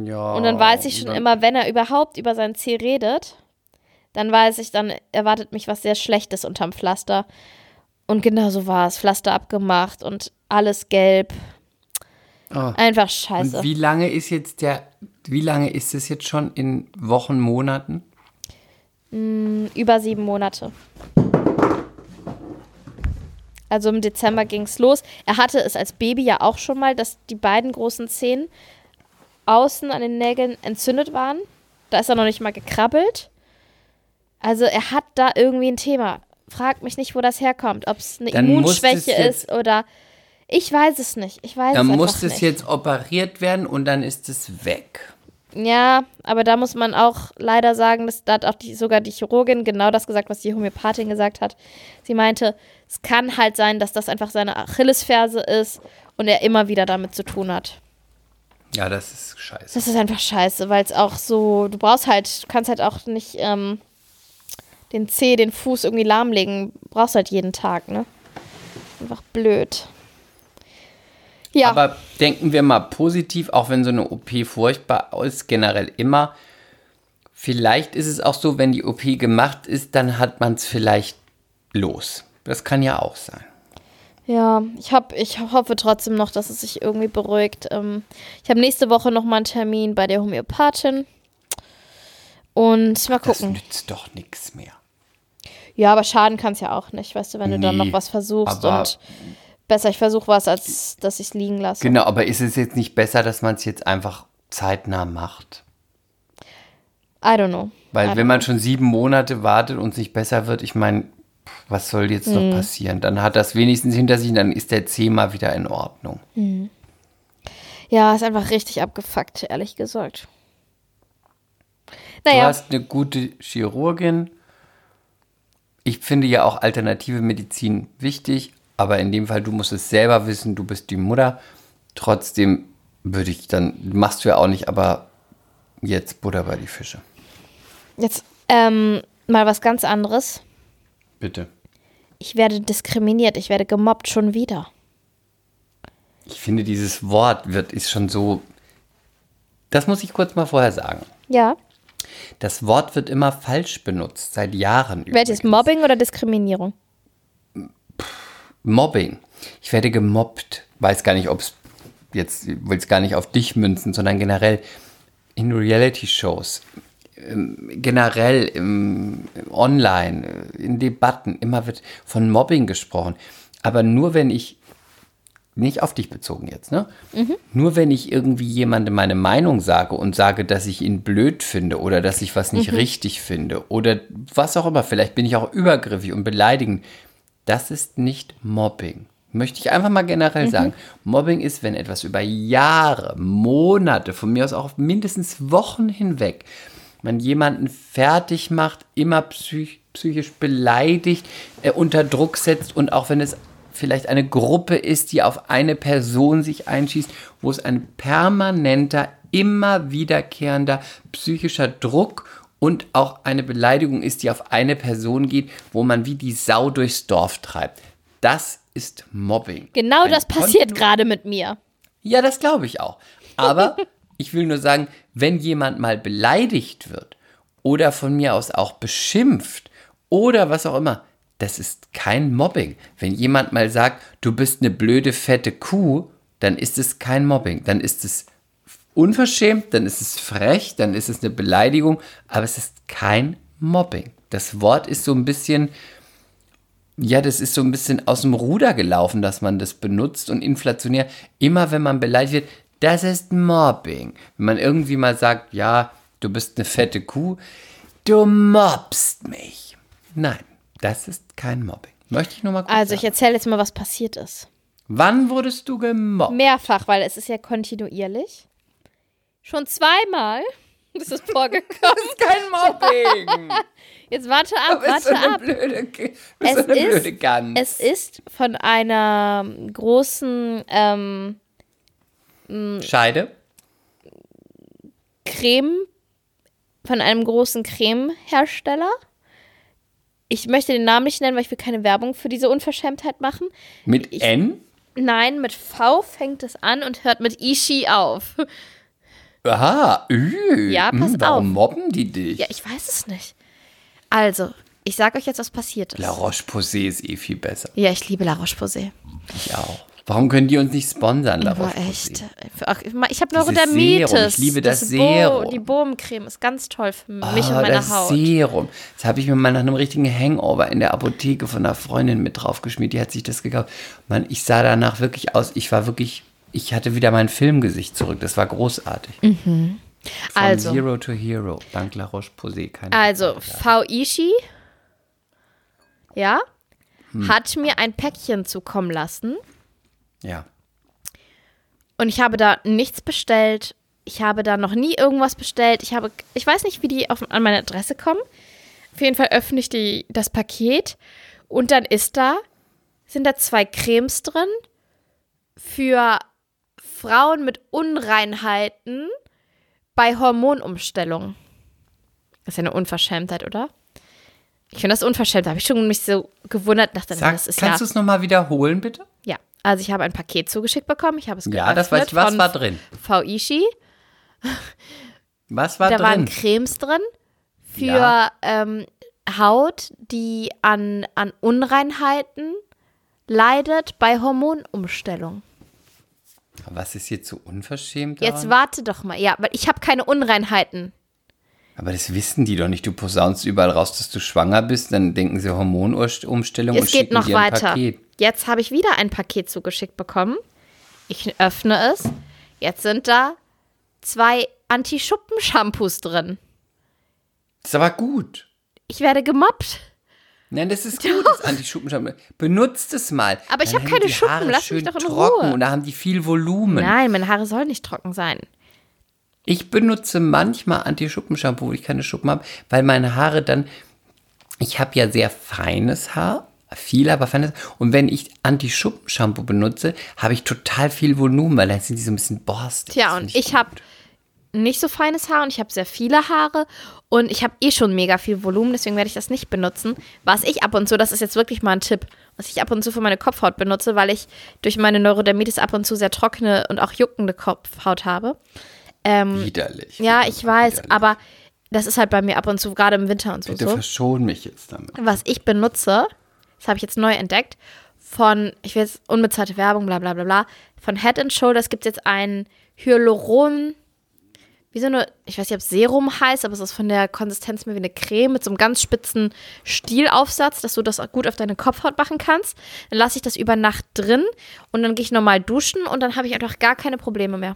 Ja. Und dann weiß ich schon immer, wenn er überhaupt über sein C redet, dann weiß ich, dann erwartet mich was sehr Schlechtes unterm Pflaster. Und genau so war es. Pflaster abgemacht und alles gelb. Oh. Einfach scheiße. Und wie lange ist jetzt der, wie lange ist es jetzt schon in Wochen, Monaten? Über sieben Monate. Also im Dezember ging es los. Er hatte es als Baby ja auch schon mal, dass die beiden großen Zehen außen an den Nägeln entzündet waren. Da ist er noch nicht mal gekrabbelt. Also er hat da irgendwie ein Thema. Frag mich nicht, wo das herkommt. Ob es eine Dann Immunschwäche ist oder. Ich weiß es nicht. Ich weiß Dann es muss es nicht. jetzt operiert werden und dann ist es weg. Ja, aber da muss man auch leider sagen, dass da hat auch die, sogar die Chirurgin genau das gesagt, was die Homöopathin gesagt hat. Sie meinte, es kann halt sein, dass das einfach seine Achillesferse ist und er immer wieder damit zu tun hat. Ja, das ist scheiße. Das ist einfach scheiße, weil es auch so, du brauchst halt, du kannst halt auch nicht ähm, den Zeh, den Fuß irgendwie lahmlegen, brauchst halt jeden Tag, ne? Einfach blöd. Ja, Aber denken wir mal positiv, auch wenn so eine OP furchtbar ist, generell immer. Vielleicht ist es auch so, wenn die OP gemacht ist, dann hat man es vielleicht los. Das kann ja auch sein. ja, ich hab, ich hoffe trotzdem noch, dass es sich irgendwie beruhigt. Ähm, ich habe nächste Woche noch mal einen Termin bei der Homöopathin. Und mal Das gucken. nützt doch nichts mehr. Ja, aber schaden kann es ja auch nicht, weißt du, wenn du dann Nee, noch was versuchst und besser, ich versuche was, als dass ich es liegen lasse. Genau, aber ist es jetzt nicht besser, dass man es jetzt einfach zeitnah macht? I don't know. Weil wenn man schon sieben Monate wartet und es nicht besser wird, ich meine, was soll jetzt Hm. noch passieren? Dann hat das wenigstens hinter sich und dann ist der C mal wieder in Ordnung. Ja, ist einfach richtig abgefuckt, ehrlich gesagt. Du Naja, hast eine gute Chirurgin. Ich finde ja auch alternative Medizin wichtig, aber in dem Fall, du musst es selber wissen, du bist die Mutter. Trotzdem würde ich dann, machst du ja auch nicht, aber jetzt Butter bei die Fische. jetzt ähm, mal was ganz anderes. Bitte. Ich werde diskriminiert, ich werde gemobbt schon wieder. Ich finde, dieses Wort wird, ist schon so. Das muss ich kurz mal vorher sagen. Ja. Das Wort wird immer falsch benutzt, seit Jahren. Welches übrigens. Mobbing oder Diskriminierung? Mobbing. Ich werde gemobbt. Weiß gar nicht, ob es jetzt, will es gar nicht auf dich münzen, sondern generell in Reality-Shows, ähm, generell im, online, äh, in Debatten, immer wird von Mobbing gesprochen. Aber nur wenn ich, nicht auf dich bezogen jetzt, ne? Nur wenn ich irgendwie jemandem meine Meinung sage und sage, dass ich ihn blöd finde oder dass ich was nicht richtig finde oder was auch immer, vielleicht bin ich auch übergriffig und beleidigend, das ist nicht Mobbing. Möchte ich einfach mal generell sagen. Mobbing ist, wenn etwas über Jahre, Monate, von mir aus auch mindestens Wochen hinweg, man jemanden fertig macht, immer psych psychisch beleidigt, äh, unter Druck setzt und auch wenn es vielleicht eine Gruppe ist, die auf eine Person sich einschießt, wo es ein permanenter, immer wiederkehrender psychischer Druck und auch eine Beleidigung ist, die auf eine Person geht, wo man wie die Sau durchs Dorf treibt. Das ist Mobbing. Genau Ein das passiert gerade mit mir. Ja, das glaube ich auch. Aber ich will nur sagen, wenn jemand mal beleidigt wird oder von mir aus auch beschimpft oder was auch immer, das ist kein Mobbing. Wenn jemand mal sagt, du bist eine blöde, fette Kuh, dann ist es kein Mobbing. Dann ist es unverschämt, dann ist es frech, dann ist es eine Beleidigung, aber es ist kein Mobbing. Das Wort ist so ein bisschen, ja, das ist so ein bisschen aus dem Ruder gelaufen, dass man das benutzt und inflationär. Immer wenn man beleidigt wird, das ist Mobbing. Wenn man irgendwie mal sagt, ja, du bist eine fette Kuh, du mobst mich. Nein, das ist kein Mobbing. Möchte ich nur mal kurz Also ich erzähle jetzt mal, was passiert ist. Wann wurdest du gemobbt? Mehrfach, weil es ist ja kontinuierlich. Schon zweimal ist es vorgekommen. kein Mobbing. Jetzt warte ab, so warte eine ab. blöde, Es so eine ist, blöde Gans. es ist von einer großen ähm, Scheide? Creme, von einem großen Cremehersteller. Ich möchte den Namen nicht nennen, weil ich will keine Werbung für diese Unverschämtheit machen. Mit Ich- N? Nein, mit V fängt es an und hört mit Ishi auf. Aha, üh. Ja, pass hm, warum auf. mobben die dich? Ja, ich weiß es nicht. Also, ich sag euch jetzt, was passiert ist. La Roche-Posay ist eh viel besser. Ja, ich liebe La Roche-Posay. Ich auch. Warum können die uns nicht sponsern, La Roche-Posay? echt. Ach, ich habe Neurodermitis. Serum, ich liebe das Bo- Serum. Die Bohnencreme ist ganz toll für mich Ah, und meine das Haut. Serum. Das habe ich mir mal nach einem richtigen Hangover in der Apotheke von einer Freundin mit draufgeschmiert. Die hat sich das gekauft. Mann, ich sah danach wirklich aus. Ich war wirklich, ich hatte wieder mein Filmgesicht zurück. Das war großartig. From Also. Zero to Hero. Dank La Roche-Posay. Also, Frage. V. Ishi, ja, Hm. hat mir ein Päckchen zukommen lassen Ja. und ich habe da nichts bestellt. Ich habe da noch nie irgendwas bestellt. Ich habe, ich weiß nicht, wie die auf, an meine Adresse kommen. Auf jeden Fall öffne ich die, das Paket und dann ist da, sind da zwei Cremes drin für Frauen mit Unreinheiten bei Hormonumstellung. Das ist ja eine Unverschämtheit, oder? Ich finde das unverschämt. Da habe ich schon mich so gewundert. Dachte, Sag, das ist kannst du ja. es nochmal wiederholen, bitte? Ja, also ich habe ein Paket zugeschickt bekommen. Ich habe es Ja, das weiß ich. geöffnet Was war drin? Vaishi. Was war Da waren drin? Cremes drin für Ja. ähm, Haut, die an, an Unreinheiten leidet bei Hormonumstellung. Was ist jetzt so unverschämt Jetzt daran? warte doch mal. Ja, weil ich habe keine Unreinheiten. Aber das wissen die doch nicht. Du posaunst überall raus, dass du schwanger bist, dann denken sie Hormonumstellung und Es geht schicken noch dir ein weiter. Paket. Jetzt habe ich wieder ein Paket zugeschickt bekommen. Ich öffne es. Jetzt sind da zwei Anti-Schuppen-Shampoos drin. Das ist aber gut. Ich werde gemobbt. Nein, das ist gut, das Anti-Schuppenschampoo. Benutzt es mal. Aber ich Dann hab haben keine die Schuppen, Haare lass mich doch in trocken Ruhe. Und da haben die viel Volumen. Nein, meine Haare sollen nicht trocken sein. Ich benutze manchmal Anti-Schuppenshampoo, wo ich keine Schuppen habe, weil meine Haare dann. Ich habe ja sehr feines Haar. Viel, aber feines. Und wenn ich Anti-Schuppenshampoo benutze, habe ich total viel Volumen, weil dann sind die so ein bisschen borstig. Tja, und ich habe nicht so feines Haar und ich habe sehr viele Haare und ich habe eh schon mega viel Volumen, deswegen werde ich das nicht benutzen. Was ich ab und zu, das ist jetzt wirklich mal ein Tipp, was ich ab und zu für meine Kopfhaut benutze, weil ich durch meine Neurodermitis ab und zu sehr trockene und auch juckende Kopfhaut habe. Ähm, widerlich. ja, ich weiß, Widerlich. aber das ist halt bei mir ab und zu, gerade im Winter und so. Bitte so. verschon mich jetzt damit. was ich benutze, das habe ich jetzt neu entdeckt, von, ich will jetzt unbezahlte Werbung, bla bla bla bla, von Head and Shoulders gibt es jetzt ein Hyaluron, wie so eine, ich weiß nicht, ob es Serum heißt, aber es ist von der Konsistenz mehr wie eine Creme mit so einem ganz spitzen Stielaufsatz, dass du das gut auf deine Kopfhaut machen kannst. Dann lasse ich das über Nacht drin und dann gehe ich normal duschen und dann habe ich einfach gar keine Probleme mehr.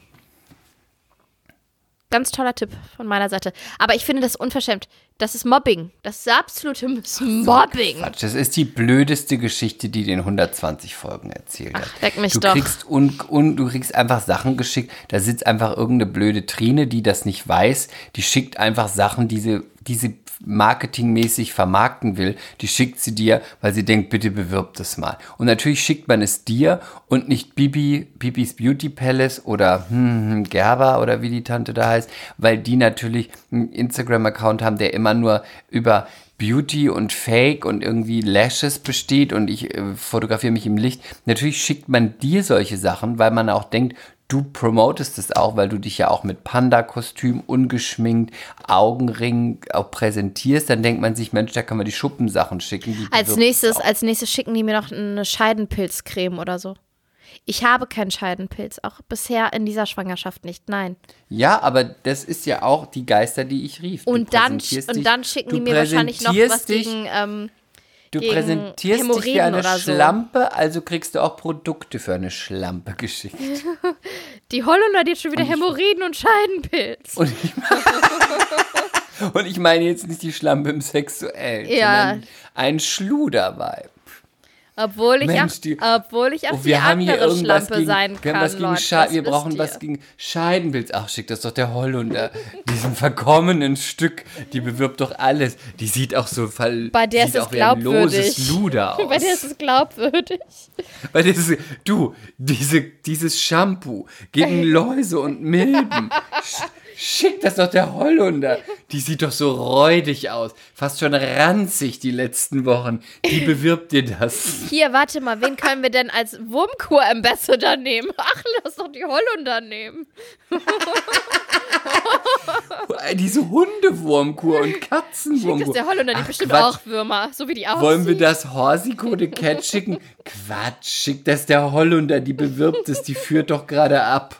Ganz toller Tipp von meiner Seite. Aber ich finde das unverschämt. Das ist Mobbing. Das ist absolute Mobbing. Quatsch, das ist die blödeste Geschichte, die den 120 Folgen erzählt hat. leck mich du doch. kriegst un, un, du kriegst einfach Sachen geschickt. Da sitzt einfach irgendeine blöde Trine, die das nicht weiß. Die schickt einfach Sachen, die sie, die sie marketingmäßig vermarkten will. Die schickt sie dir, weil sie denkt, bitte bewirb das mal. Und natürlich schickt man es dir und nicht Bibi, Bibis Beauty Palace oder hm, hm, Gerber oder wie die Tante da heißt, weil die natürlich einen Instagram-Account haben, der immer nur über Beauty und Fake und irgendwie Lashes besteht und ich äh, fotografiere mich im Licht. Natürlich schickt man dir solche Sachen, weil man auch denkt, du promotest es auch, weil du dich ja auch mit Panda-Kostüm, ungeschminkt, Augenring auch präsentierst. Dann denkt man sich, Mensch, da kann man die Schuppensachen schicken. Als nächstes, auch. als nächstes schicken die mir noch eine Scheidenpilzcreme oder so. Ich habe keinen Scheidenpilz, auch bisher in dieser Schwangerschaft nicht, nein. Ja, aber das ist ja auch die Geister, die ich rief. Und dann, und dann schicken die mir wahrscheinlich noch was dich, gegen, ähm, Du präsentierst dich wie Hämorrhoiden eine oder so. Schlampe, also kriegst du auch Produkte für eine Schlampe geschickt. die Holländer, hat schon wieder Hämorrhoiden und Scheidenpilz. Und ich, und ich meine jetzt nicht die Schlampe im Sexuellen, Ja. sondern ein Schluderweib. Obwohl ich Mensch, auch, die- obwohl ich auch Und die wir haben hier irgendwas Schlampe gegen, sein wir kann, haben was gegen Leute, wir brauchen ihr. was gegen Scheidenpilz. Ach, schick das doch der Holländer. Diesem verkommenen Stück, die bewirbt doch alles. Die sieht auch so fall, Bei der ist es glaubwürdig. Luder aus. Bei der ist es glaubwürdig. Weil das ist, du, diese, dieses Shampoo gegen Läuse und Milben. Sch- Schick das doch der Holländer. Die sieht doch so räudig aus. Fast schon ranzig die letzten Wochen. Die bewirbt dir das. Hier, warte mal, wen können wir denn als Wurmkur-Ambassador nehmen? Ach, lass doch die Holländer nehmen. Diese Hundewurmkur und Schick das Katzenwurmkur. der Holländer, die Ach, bestimmt Quatsch. auch Würmer, so wie die aussehen. Wollen wir das Horsiko de Cat schicken? Quatsch, schick das der Holländer. Die bewirbt es. Die führt doch gerade ab.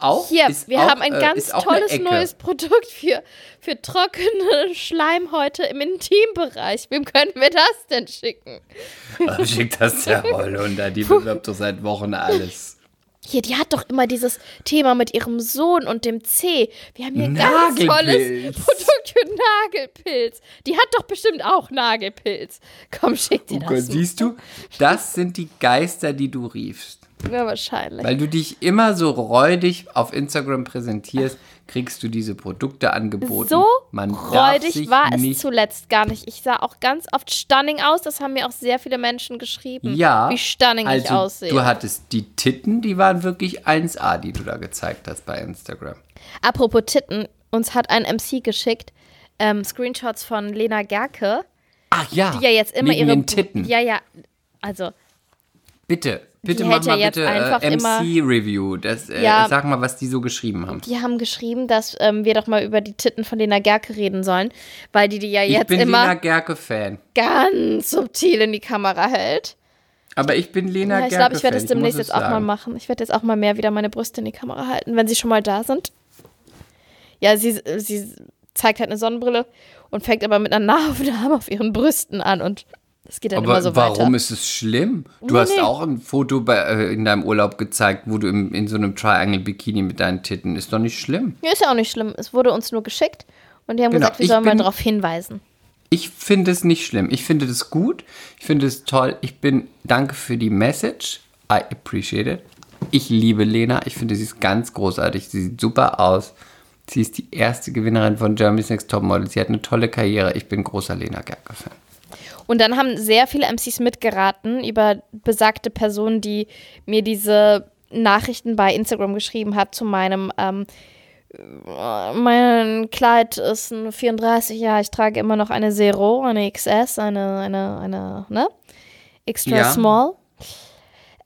Auch, Hier, ist wir auch, haben ein äh, ganz tolles neues Produkt für, für trockene Schleimhäute im Intimbereich. Wem können wir das denn schicken? Aber Schick das der Holländer, die bewirbt doch seit Wochen alles. Hier, die hat doch immer dieses Thema mit ihrem Sohn und dem C. Wir haben hier ein ganz tolles. Produkt für Nagelpilz. Die hat doch bestimmt auch Nagelpilz. Komm, schick dir Oh das. Gott, siehst du, das sind die Geister, die du riefst. Ja, wahrscheinlich. Weil du dich immer so räudig auf Instagram präsentierst, kriegst du diese Produkte angeboten. So Man räudig war es zuletzt gar nicht. Ich sah auch ganz oft stunning aus. Das haben mir auch sehr viele Menschen geschrieben. Ja, Wie stunning also ich aussehe. Du hattest die Titten, die waren wirklich 1A, die du da gezeigt hast bei Instagram. Apropos Titten, uns hat ein MC geschickt ähm, Screenshots von Lena Gerke, Ach ja, die ja jetzt immer wegen ihre. den Titten. Ja, ja. Also, Bitte, bitte mach mal bitte äh, MC-Review. Äh, Ja. Sag mal, was die so geschrieben haben. die haben geschrieben, dass ähm, wir doch mal über die Titten von Lena Gerke reden sollen, weil die die ja Ich jetzt bin immer Lena Gerke-Fan. ganz subtil in die Kamera hält. Aber ich bin Lena Ja, ich glaube, ich werde das demnächst jetzt auch mal machen. Ich werde jetzt auch mal mehr wieder meine Brüste in die Kamera halten, wenn sie schon mal da sind. Ja, sie, sie zeigt halt eine Sonnenbrille und fängt aber mit einer Nahaufnahme auf ihren Brüsten an und das geht dann Aber immer so warum weiter. ist es schlimm? Du Nee, hast nee. auch ein Foto bei, äh, in deinem Urlaub gezeigt, wo du im, in so einem Triangle-Bikini mit deinen Titten. Ist doch nicht schlimm. Ja, ist ja auch nicht schlimm. Es wurde uns nur geschickt und die haben Genau, gesagt, wir ich sollen mal bin- darauf hinweisen. Ich finde es nicht schlimm. Ich finde das gut. Ich finde es toll. Ich bin, danke für die Message. I appreciate it. Ich liebe Lena. Ich finde, sie ist ganz großartig. Sie sieht super aus. Sie ist die erste Gewinnerin von Germany's Next Topmodel. Sie hat eine tolle Karriere. Ich bin großer Lena Gerke-Fan. Und dann haben sehr viele MCs mitgeraten über besagte Person, die mir diese Nachrichten bei Instagram geschrieben hat zu meinem, ähm, äh, mein Kleid ist ein 34, ja, ich trage immer noch eine Zero, eine XS, eine, eine, eine, ne? Extra Ja. small.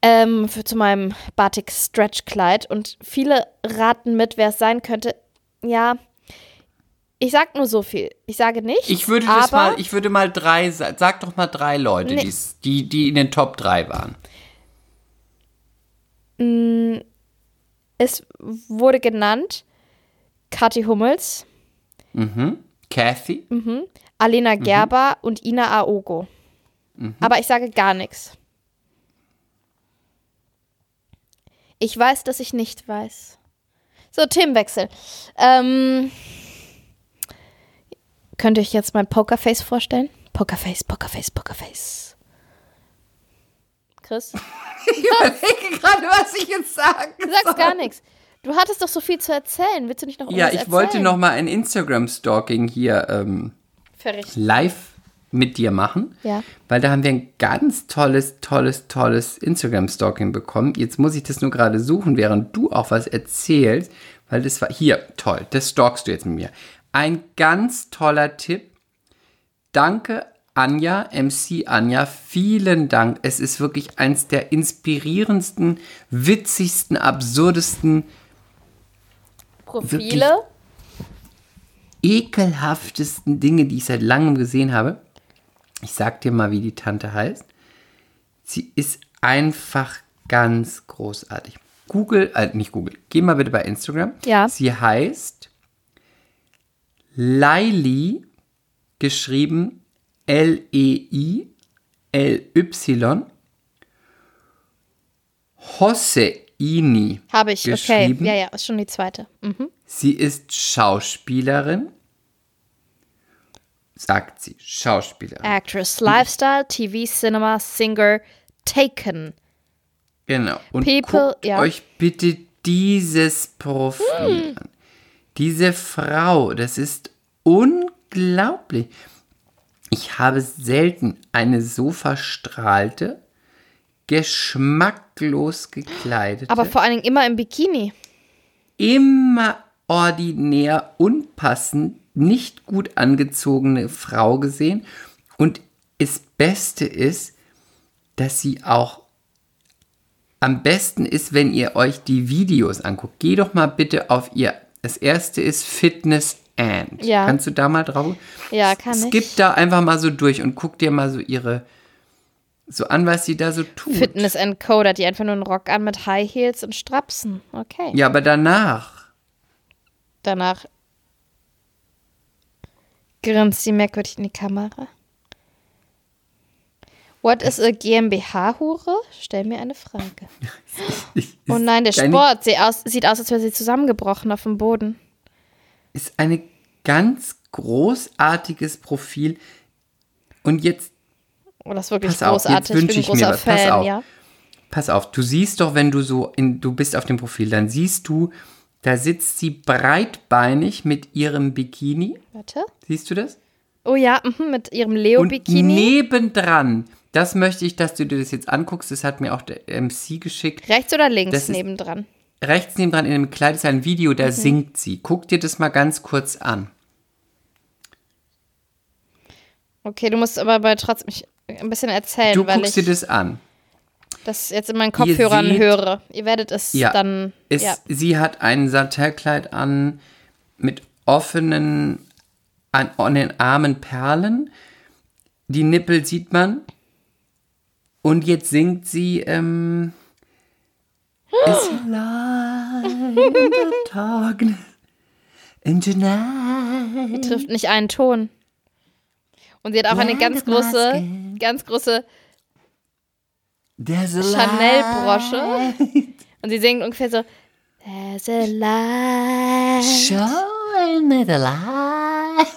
Ähm, für, zu meinem Batik Stretch Kleid. Und viele raten mit, wer es sein könnte. Ja, ich sag nur so viel. Ich sage nicht. Ich würde das mal, ich würde mal drei, sa- sag doch mal drei Leute, Nee. die, die in den Top 3 waren. Es wurde genannt Kathi Hummels, Kathy? Mhm. Alena Gerber und Ina Aogo. Aber ich sage gar nichts. Ich weiß, dass ich nicht weiß. So, Themenwechsel. Ähm, könnt ihr euch jetzt mein Pokerface vorstellen? Pokerface, Pokerface, Pokerface. Chris? Ich überlege gerade, was ich jetzt sagen Du sagst gar nichts. Du hattest doch so viel zu erzählen. Willst du nicht noch Ja, ich wollte erzählen? noch mal ein Instagram-Stalking hier ähm, live mit dir machen. Ja. Weil da haben wir ein ganz tolles, tolles, tolles Instagram-Stalking bekommen. Jetzt muss ich das nur gerade suchen, während du auch was erzählst. Weil das war, hier, toll, das stalkst du jetzt mit mir. Ein ganz toller Tipp. Danke, Anja, MC Anja, vielen Dank. Es ist wirklich eins der inspirierendsten, witzigsten, absurdesten, Profile. ekelhaftesten Dinge, die ich seit langem gesehen habe. Ich sag dir mal, wie die Tante heißt. Sie ist einfach ganz großartig. Google, äh, nicht Google, geh mal bitte bei Instagram. Ja. Sie heißt Laili, geschrieben L-E-I, L-Y, Hosseini. Habe ich, okay. geschrieben. Ja, ja, ist schon die zweite. Mhm. Sie ist Schauspielerin. Sagt sie, Schauspielerin. Actress, Lifestyle, TV, Cinema, Singer, Taken. Genau. Und People, guckt ja. euch bitte dieses Profil an. Diese Frau, das ist unglaublich. Ich habe selten eine so verstrahlte, geschmacklos gekleidete, Aber vor allen Dingen immer im Bikini. immer ordinär, unpassend, nicht gut angezogene Frau gesehen. Und das Beste ist, dass sie auch am besten ist, wenn ihr euch die Videos anguckt. Geh doch mal bitte auf ihr. Das erste ist Fitness and. Ja. Kannst du da mal drauf? Ja, kann ich. Skip da einfach mal so durch und guck dir mal so ihre so an, was sie da so tut. Fitness Encoder, die einfach nur einen Rock an mit High Heels und Strapsen. Okay. Ja, aber danach. Danach grinst sie merkwürdig in die Kamera. What is a GmbH-Hure? Stell mir eine Frage. Oh nein, der Sport sieht aus, sieht aus, als wäre sie zusammengebrochen auf dem Boden. ist ein ganz großartiges Profil. Und jetzt Oh, das ist wirklich Pass auf, jetzt großartig. wünsch ich ich mir was. Pass Fan, auf. ja. pass auf, du siehst doch, wenn du so in, du bist auf dem Profil, dann siehst du, da sitzt sie breitbeinig mit ihrem Bikini. Warte. Siehst du das? Oh ja, mhm, mit ihrem Und Leo-Bikini. nebendran, das möchte ich, dass du dir das jetzt anguckst, das hat mir auch der MC geschickt. Rechts oder links Das ist- nebendran? Rechts nebendran in dem Kleid ist ein Video, Mhm. da singt sie. Guck dir das mal ganz kurz an. Okay, du musst aber bei trotzdem ein bisschen erzählen, Du weil guckst ich dir das an. das jetzt in meinen Kopfhörern seht- höre. Ihr werdet es Ja, dann. Es, ja. Sie hat ein Satilkleid an mit offenen, an, an den Armen Perlen. Die Nippel sieht man. Und jetzt singt sie, ähm, It's light in the darkness in tonight. trifft nicht einen Ton. Und sie hat auch eine ganz große, ganz große Chanel-Brosche. Und sie singt ungefähr so. There's a light. Showing me the light.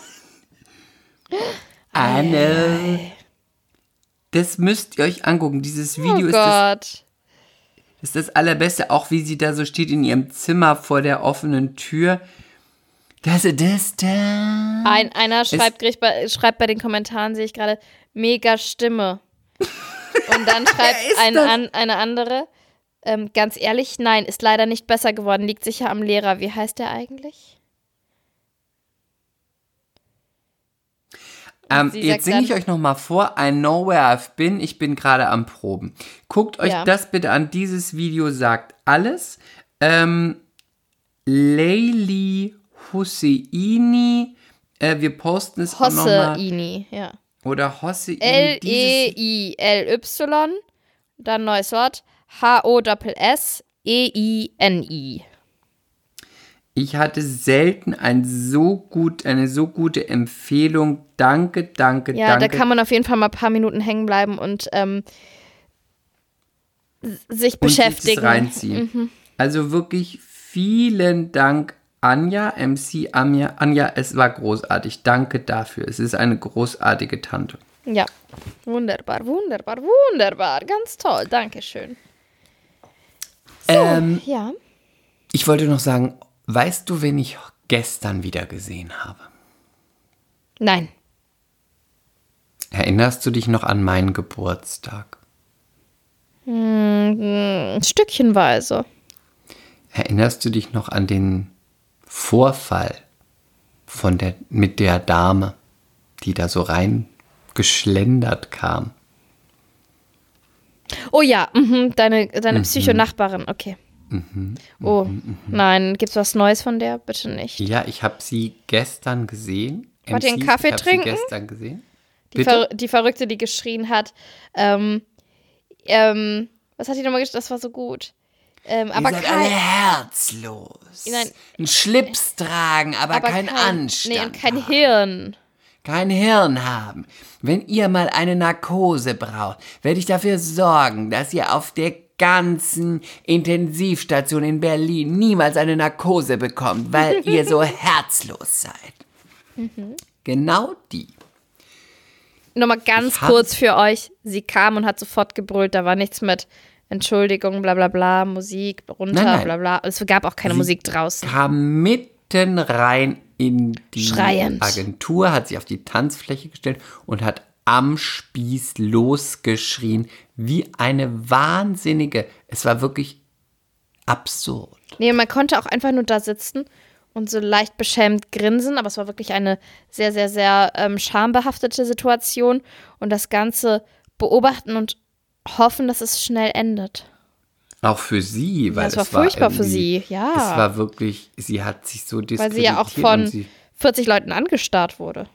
I know. Das müsst ihr euch angucken. Dieses Video Oh ist, das, ist das allerbeste. Auch wie sie da so steht in ihrem Zimmer vor der offenen Tür. There's a distance. Ein, einer schreibt, bei, schreibt bei den Kommentaren, sehe ich gerade, mega Stimme. Und dann schreibt ist ein, das? an, eine andere, ähm, ganz ehrlich, nein, ist leider nicht besser geworden, liegt sicher am Lehrer. Wie heißt der eigentlich? Ähm, jetzt singe ich euch noch mal vor. I know where I've been. Ich bin gerade am Proben. Guckt euch Ja. das bitte an. Dieses Video sagt alles. Ähm, Leili Husseini. Äh, wir posten es auch noch mal. Hosseini, ja. Oder Hosseini. E L-E-I-L-Y, dann neues Wort, H-O-S-S-E-I-N-I. Ich hatte selten ein so gut, eine so gute Empfehlung. Danke, danke, Ja, danke. da kann man auf jeden Fall mal ein paar Minuten hängen bleiben und ähm, sich und beschäftigen. sich das reinziehen. Also wirklich vielen Dank, Anja, MC Anja. Anja, es war großartig. Danke dafür. Es ist eine großartige Tante. Ja, wunderbar, wunderbar, wunderbar. Ganz toll, Dankeschön. Ähm, Ja, ich wollte noch sagen, weißt du, wen ich gestern wieder gesehen habe? nein. Erinnerst du dich noch an meinen Geburtstag? Ein Stückchenweise. Erinnerst du dich noch an den Vorfall von der, mit der Dame, die da so rein geschlendert kam? Oh ja, mhm, deine, Mhm. deine Psychonachbarin, okay. Oh, nein, gibt's was Neues von der? Bitte nicht. Ja, ich habe sie gestern gesehen. Wollt ihr einen Kaffee ich trinken? Sie gestern gesehen. Die? Ver die Verrückte, die geschrien hat. Ähm, ähm, was hat die nochmal geschrien? Das war so gut. Ähm, aber seid kein, alle herzlos. Nein. Ein Schlips tragen, aber, aber kein, Anstand. Nee, und kein haben. Hirn. Kein Hirn haben. Wenn ihr mal eine Narkose braucht, werde ich dafür sorgen, dass ihr auf der ganzen Intensivstation in Berlin niemals eine Narkose bekommt, weil ihr so herzlos seid. Mhm. Genau die. Nochmal ganz kurz für euch. Sie kam und hat sofort gebrüllt. Da war nichts mit Entschuldigung, bla bla bla, Musik runter, Nein, nein. bla bla. Es gab auch keine Sie Musik draußen. kam mitten rein in die Schreiend. Agentur, hat sich auf die Tanzfläche gestellt und hat am Spieß losgeschrien, wie eine Wahnsinnige. Es war wirklich absurd. Nee, man konnte auch einfach nur da sitzen und so leicht beschämt grinsen, aber es war wirklich eine sehr, sehr, sehr ähm, schambehaftete Situation und das Ganze beobachten und hoffen, dass es schnell endet. Auch für sie, weil es war es war furchtbar für sie, ja. Es war wirklich, sie hat sich so Weil diskreditiert. sie ja auch von sie, 40 Leuten angestarrt wurde.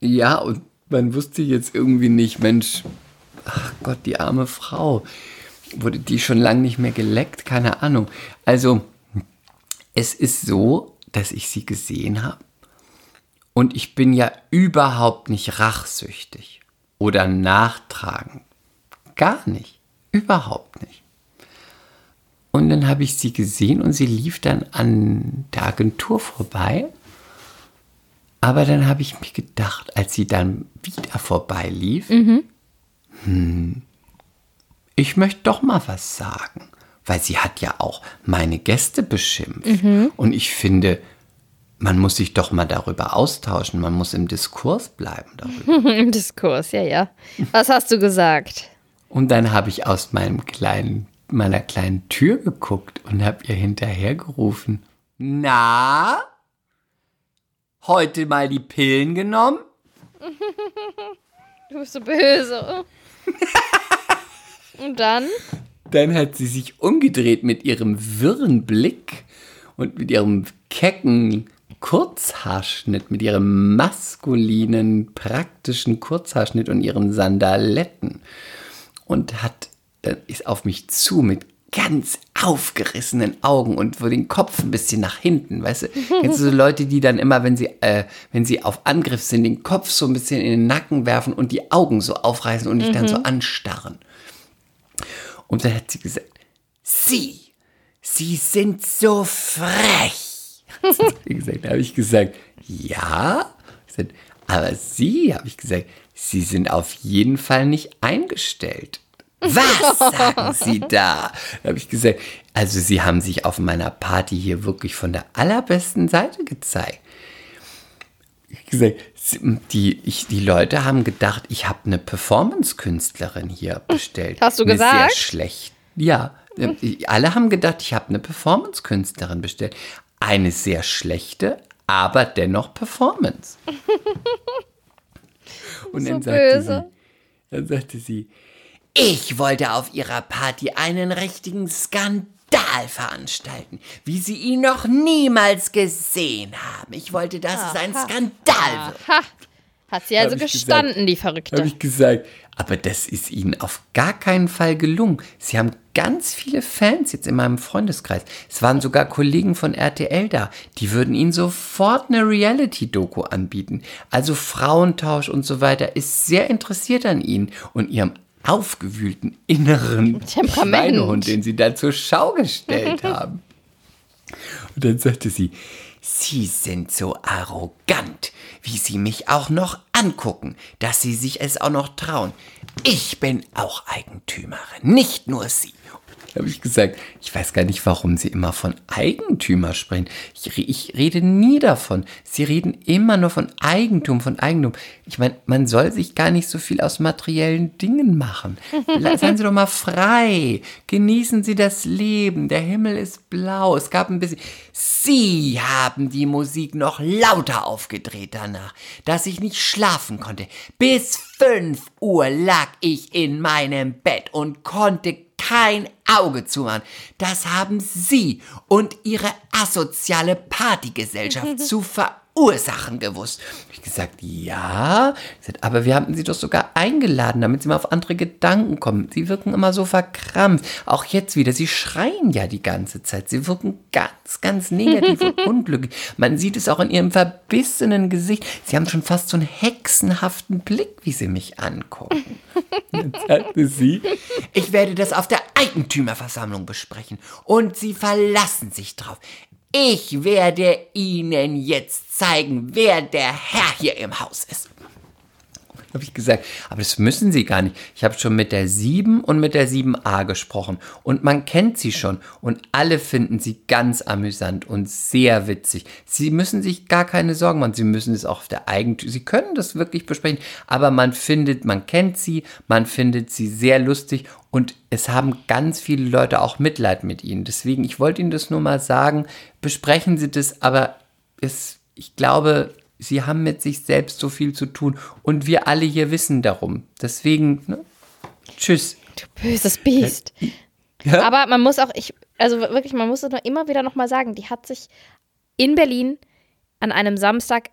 Ja, und man wusste jetzt irgendwie nicht, Mensch, ach Gott, die arme Frau. Wurde die schon lange nicht mehr geleckt? Keine Ahnung. Also, es ist so, dass ich sie gesehen habe. Und ich bin ja überhaupt nicht rachsüchtig oder nachtragend. Gar nicht. Überhaupt nicht. Und dann habe ich sie gesehen und sie lief dann an der Agentur vorbei. Aber dann habe ich mir gedacht, als sie dann wieder vorbeilief, hm, ich möchte doch mal was sagen. Weil sie hat ja auch meine Gäste beschimpft. Und ich finde, man muss sich doch mal darüber austauschen. Man muss im Diskurs bleiben darüber. Im Diskurs, ja, ja. Was hast du gesagt? Und dann habe ich aus meinem kleinen, meiner kleinen Tür geguckt und habe ihr hinterhergerufen. Na? Heute mal die Pillen genommen? Du bist so böse. Und dann? Dann hat sie sich umgedreht mit ihrem wirren Blick und mit ihrem kecken Kurzhaarschnitt, mit ihrem maskulinen, praktischen Kurzhaarschnitt und ihren Sandaletten und hat ist auf mich zu mit ganz aufgerissenen Augen und wo den Kopf ein bisschen nach hinten, weißt du? Kennst du so Leute, die dann immer, wenn sie, äh, wenn sie auf Angriff sind, den Kopf so ein bisschen in den Nacken werfen und die Augen so aufreißen und dich dann so anstarren. Und dann hat sie gesagt, Sie, Sie sind so frech. Hat sie gesagt, da habe ich gesagt, ja. Aber Sie, habe ich gesagt, Sie sind auf jeden Fall nicht eingestellt. Was sagen Sie da? Da habe ich gesagt, also Sie haben sich auf meiner Party hier wirklich von der allerbesten Seite gezeigt. Ich gesagt, die, ich, die Leute haben gedacht, ich habe eine Performance-Künstlerin hier bestellt. Hast du eine gesagt? Sehr schlecht. Ja, äh, alle haben gedacht, ich habe eine Performance-Künstlerin bestellt. Eine sehr schlechte, aber dennoch Performance. Und So dann sagte böse. sie, dann sagte sie, ich wollte auf ihrer Party einen richtigen Skandal veranstalten, wie sie ihn noch niemals gesehen haben. Ich wollte, dass es ein Skandal wird. Ha! Hat sie also Hab gestanden, die Habe Verrückte. ich gesagt, aber das ist ihnen auf gar keinen Fall gelungen. Sie haben ganz viele Fans jetzt in meinem Freundeskreis. Es waren sogar Kollegen von RTL da. Die würden ihnen sofort eine Reality-Doku anbieten. Also Frauentausch und so weiter ist sehr interessiert an ihnen und ihrem aufgewühlten inneren. Schweinehund, den sie da zur Schau gestellt haben. Und dann sagte sie, Sie sind so arrogant, wie Sie mich auch noch angucken, dass Sie sich es auch noch trauen. Ich bin auch Eigentümerin, nicht nur Sie. Habe ich gesagt, ich weiß gar nicht, warum Sie immer von Eigentümer sprechen. Ich, ich rede nie davon. Sie reden immer nur von Eigentum, von Eigentum. Ich meine, man soll sich gar nicht so viel aus materiellen Dingen machen. Seien Sie doch mal frei. Genießen Sie das Leben. Der Himmel ist blau. Es gab ein bisschen. Sie haben die Musik noch lauter aufgedreht danach, dass ich nicht schlafen konnte. Bis 5 Uhr lag ich in meinem Bett und konnte kein Auge zumachen. Das haben Sie und Ihre asoziale Partygesellschaft zu verursachen gewusst. Ich gesagt, ja, Ich gesagt, aber wir haben Sie doch sogar eingeladen, damit Sie mal auf andere Gedanken kommen. Sie wirken immer so verkrampft. Auch jetzt wieder, Sie schreien ja die ganze Zeit. Sie wirken ganz, ganz negativ und unglücklich. Man sieht es auch in Ihrem verbissenen Gesicht. Sie haben schon fast so einen hexenhaften Blick, wie Sie mich angucken. Dann sagte sie, ich werde das auf der Eigentümerversammlung besprechen und Sie verlassen sich drauf. Ich werde Ihnen jetzt zeigen, wer der Herr hier im Haus ist. Habe ich gesagt, aber das müssen Sie gar nicht. Ich habe schon mit der 7 und mit der 7a gesprochen und man kennt sie schon und alle finden sie ganz amüsant und sehr witzig. Sie müssen sich gar keine Sorgen machen. Sie müssen es auch auf der Eigentümer. Sie können das wirklich besprechen, aber man findet, man kennt sie, man findet sie sehr lustig und es haben ganz viele Leute auch Mitleid mit ihnen. Deswegen, ich wollte Ihnen das nur mal sagen. Besprechen Sie das, aber es, ich glaube, Sie haben mit sich selbst so viel zu tun und wir alle hier wissen darum. Deswegen, ne? tschüss. Du böses Biest. Ja? Aber man muss auch, ich, also wirklich, man muss es noch immer wieder nochmal sagen, die hat sich in Berlin an einem Samstag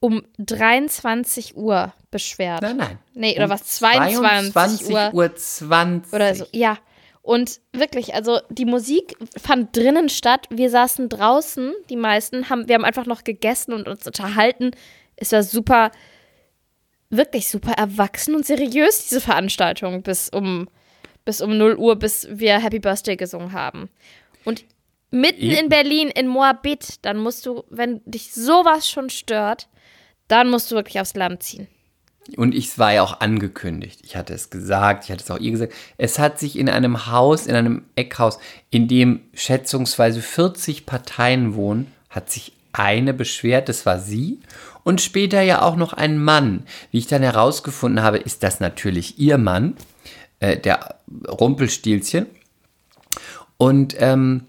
um 23 Uhr beschwert. Nein, nein. Nee, oder Um was? 22, 22 Uhr. Uhr 20. Oder so, ja. Und wirklich, also die Musik fand drinnen statt. Wir saßen draußen, die meisten, haben, wir haben einfach noch gegessen und uns unterhalten. Es war super, wirklich super erwachsen und seriös, diese Veranstaltung, bis um, bis um 0 Uhr, bis wir Happy Birthday gesungen haben. Und mitten in Berlin, in Moabit, dann musst du, wenn dich sowas schon stört, dann musst du wirklich aufs Land ziehen. Und ich war ja auch angekündigt. Ich hatte es gesagt, ich hatte es auch ihr gesagt. Es hat sich in einem Haus, in einem Eckhaus, in dem schätzungsweise 40 Parteien wohnen, hat sich eine beschwert, das war sie. Und später ja auch noch ein Mann. Wie ich dann herausgefunden habe, ist das natürlich ihr Mann, äh, der Rumpelstilzchen. Und ähm,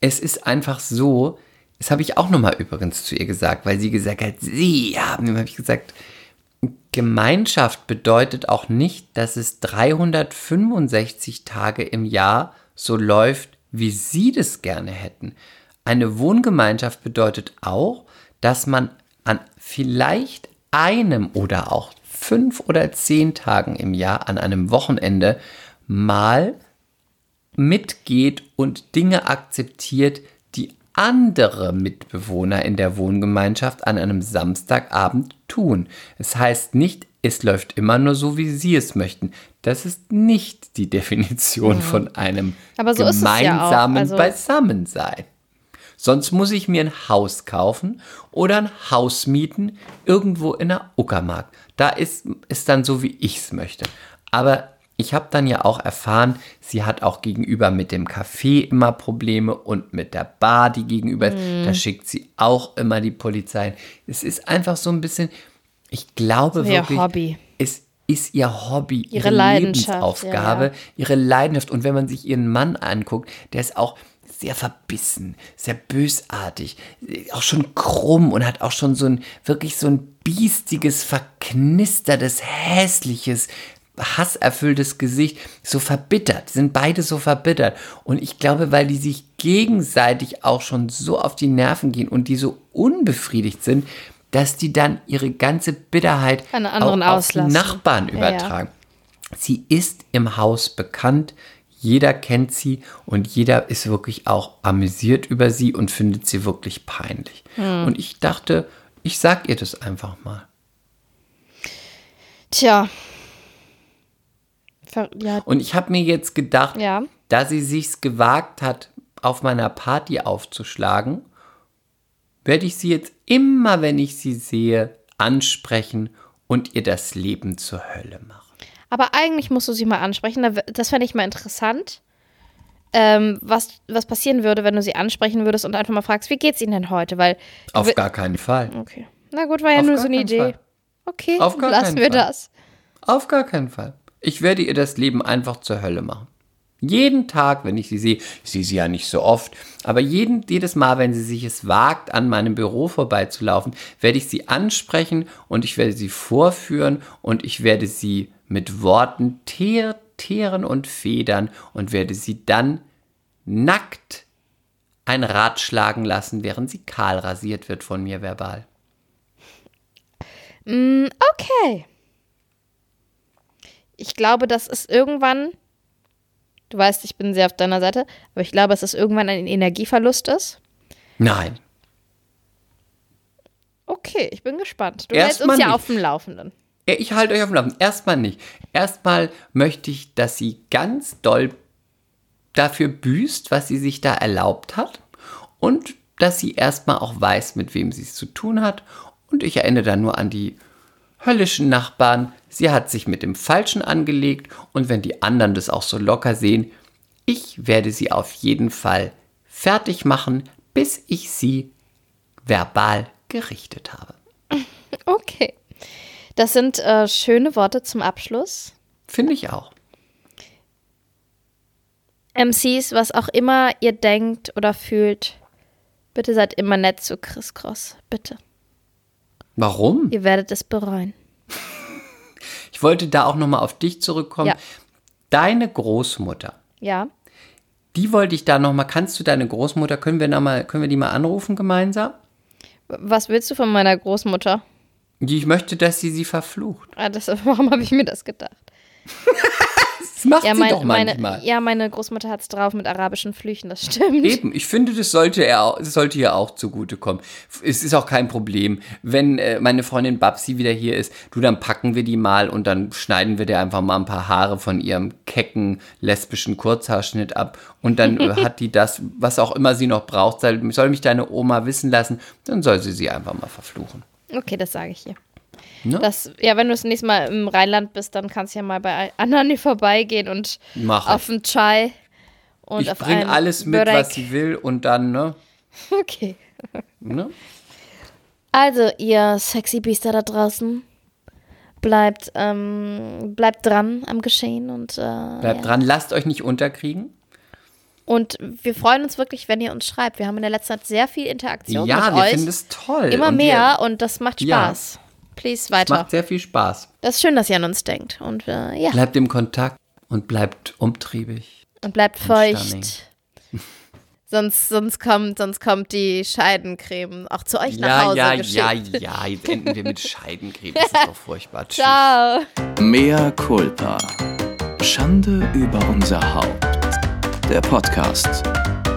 es ist einfach so, das habe ich auch nochmal übrigens zu ihr gesagt, weil sie gesagt hat, sie haben, habe ich gesagt, Gemeinschaft bedeutet auch nicht, dass es 365 Tage im Jahr so läuft, wie Sie das gerne hätten. Eine Wohngemeinschaft bedeutet auch, dass man an vielleicht einem oder auch fünf oder zehn Tagen im Jahr an einem Wochenende mal mitgeht und Dinge akzeptiert, andere Mitbewohner in der Wohngemeinschaft an einem Samstagabend tun. Es heißt nicht, es läuft immer nur so, wie Sie es möchten. Das ist nicht die Definition von einem Aber so es ja gemeinsamen Also- Beisammensein. Sonst muss ich mir ein Haus kaufen oder ein Haus mieten irgendwo in der Uckermark. Da ist es dann so, wie ich es möchte. Aber ich habe dann ja auch erfahren, sie hat auch gegenüber mit dem Café immer Probleme und mit der Bar, die gegenüber ist. Mhm. Da schickt sie auch immer die Polizei. Es ist einfach so ein bisschen, ich glaube So ihr wirklich, Hobby. es ist ihr Hobby, Ihre ihre, Leidenschaft, Lebensaufgabe, ja, ja. ihre Leidenschaft. Und wenn man sich ihren Mann anguckt, der ist auch sehr verbissen, sehr bösartig, auch schon krumm und hat auch schon so ein wirklich so ein biestiges, verknistertes, hässliches, hasserfülltes Gesicht, so verbittert, sind beide so verbittert. Und ich glaube, weil die sich gegenseitig auch schon so auf die Nerven gehen und die so unbefriedigt sind, dass die dann ihre ganze Bitterheit An auch auf die. Nachbarn Ja, ja. übertragen. Sie ist im Haus bekannt, jeder kennt sie und jeder ist wirklich auch amüsiert über sie und findet sie wirklich peinlich. Hm. Und ich dachte, ich sag ihr das einfach mal. Tja. Ja, Und ich habe mir jetzt gedacht, Ja. da sie sich's gewagt hat, auf meiner Party aufzuschlagen, werde ich sie jetzt immer, wenn ich sie sehe, ansprechen und ihr das Leben zur Hölle machen. aber eigentlich musst du sie mal ansprechen. Das fände ich mal interessant. Ähm, was, was passieren würde, wenn du sie ansprechen würdest und einfach mal fragst, wie geht's ihnen denn heute? Weil. Auf gar keinen Fall. Okay. Na gut, war ja Auf nur so eine Idee. Fall. Okay, Auf gar lassen wir Fall. das. Auf gar keinen Fall. Ich werde ihr das Leben einfach zur Hölle machen. Jeden Tag, wenn ich sie sehe, ich sehe sie ja nicht so oft, aber jeden, jedes Mal, wenn sie sich es wagt, an meinem Büro vorbeizulaufen, werde ich sie ansprechen und ich werde sie vorführen und ich werde sie mit Worten teer, teeren und federn und werde sie dann nackt ein Rad schlagen lassen, während sie kahl rasiert wird von mir verbal. Okay. Ich glaube, das ist irgendwann. Du weißt, ich bin sehr auf deiner Seite, aber ich glaube, dass es irgendwann ein Energieverlust ist. Nein, Okay, ich bin gespannt. Du hältst uns ja auf dem Laufenden. Ich halte euch auf dem Laufenden. Erstmal nicht. Erstmal möchte ich, dass sie ganz doll dafür büßt, was sie sich da erlaubt hat. Und dass sie erstmal auch weiß, mit wem sie es zu tun hat. Und ich erinnere da nur an die höllischen Nachbarn. Sie hat sich mit dem Falschen angelegt. Und wenn die anderen das auch so locker sehen, ich werde sie auf jeden Fall fertig machen, bis ich sie verbal gerichtet habe. Okay. Das sind äh, schöne Worte zum Abschluss. Finde ich auch. MCs, was auch immer ihr denkt oder fühlt, bitte seid immer nett zu Chris Cross. Bitte. Warum? Ihr werdet es bereuen. Ich wollte da auch nochmal auf dich zurückkommen. Ja. Deine Großmutter, Ja. die wollte ich da nochmal, kannst du deine Großmutter, können wir, noch mal, können wir die mal anrufen gemeinsam? Was willst du von meiner Großmutter? Ich möchte, dass sie sie verflucht. Ah, das, warum habe ich mir das gedacht? Das macht Ja, sie mein, doch manchmal. meine, ja meine Großmutter hat es drauf mit arabischen Flüchen, das stimmt. Eben, ich finde, das sollte, er, auch- das sollte ihr auch zugutekommen. Es ist auch kein Problem. Wenn äh, meine Freundin Babsi wieder hier ist, du, dann packen wir die mal und dann schneiden wir dir einfach mal ein paar Haare von ihrem kecken, lesbischen Kurzhaarschnitt ab. Und dann äh, hat die das, was auch immer sie noch braucht, soll, soll mich deine Oma wissen lassen, dann soll sie sie einfach mal verfluchen. Okay, das sage ich ihr. Ne? Das, ja, wenn du das nächste Mal im Rheinland bist, dann kannst du ja mal bei Anani vorbeigehen und Mach auf einen Chai und ich auf einen alles mit, Börek. was sie will und dann, ne? Okay. ne? Also, ihr sexy Biester da draußen, bleibt, ähm, bleibt dran am Geschehen und, äh, Bleibt ja. dran, lasst euch nicht unterkriegen. und wir freuen uns wirklich, wenn ihr uns schreibt. Wir haben in der letzten Zeit sehr viel Interaktion ja, mit wir euch. finden es toll. Immer und mehr und das macht Ja. Please weiter. macht sehr viel Spaß. Das ist schön, dass ihr an uns denkt. Und äh, ja, Bleibt im Kontakt und bleibt umtriebig. und bleibt stunning. feucht. sonst, sonst, kommt, sonst kommt die Scheidencreme auch zu euch nach Ja, Hause ja, geschickt. ja, ja. Jetzt enden wir mit Scheidencreme. Das ist doch furchtbar. Tschüss. Ciao. Mea culpa. Schande über unser Haupt. Der Podcast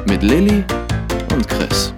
mit Lilly und Chris.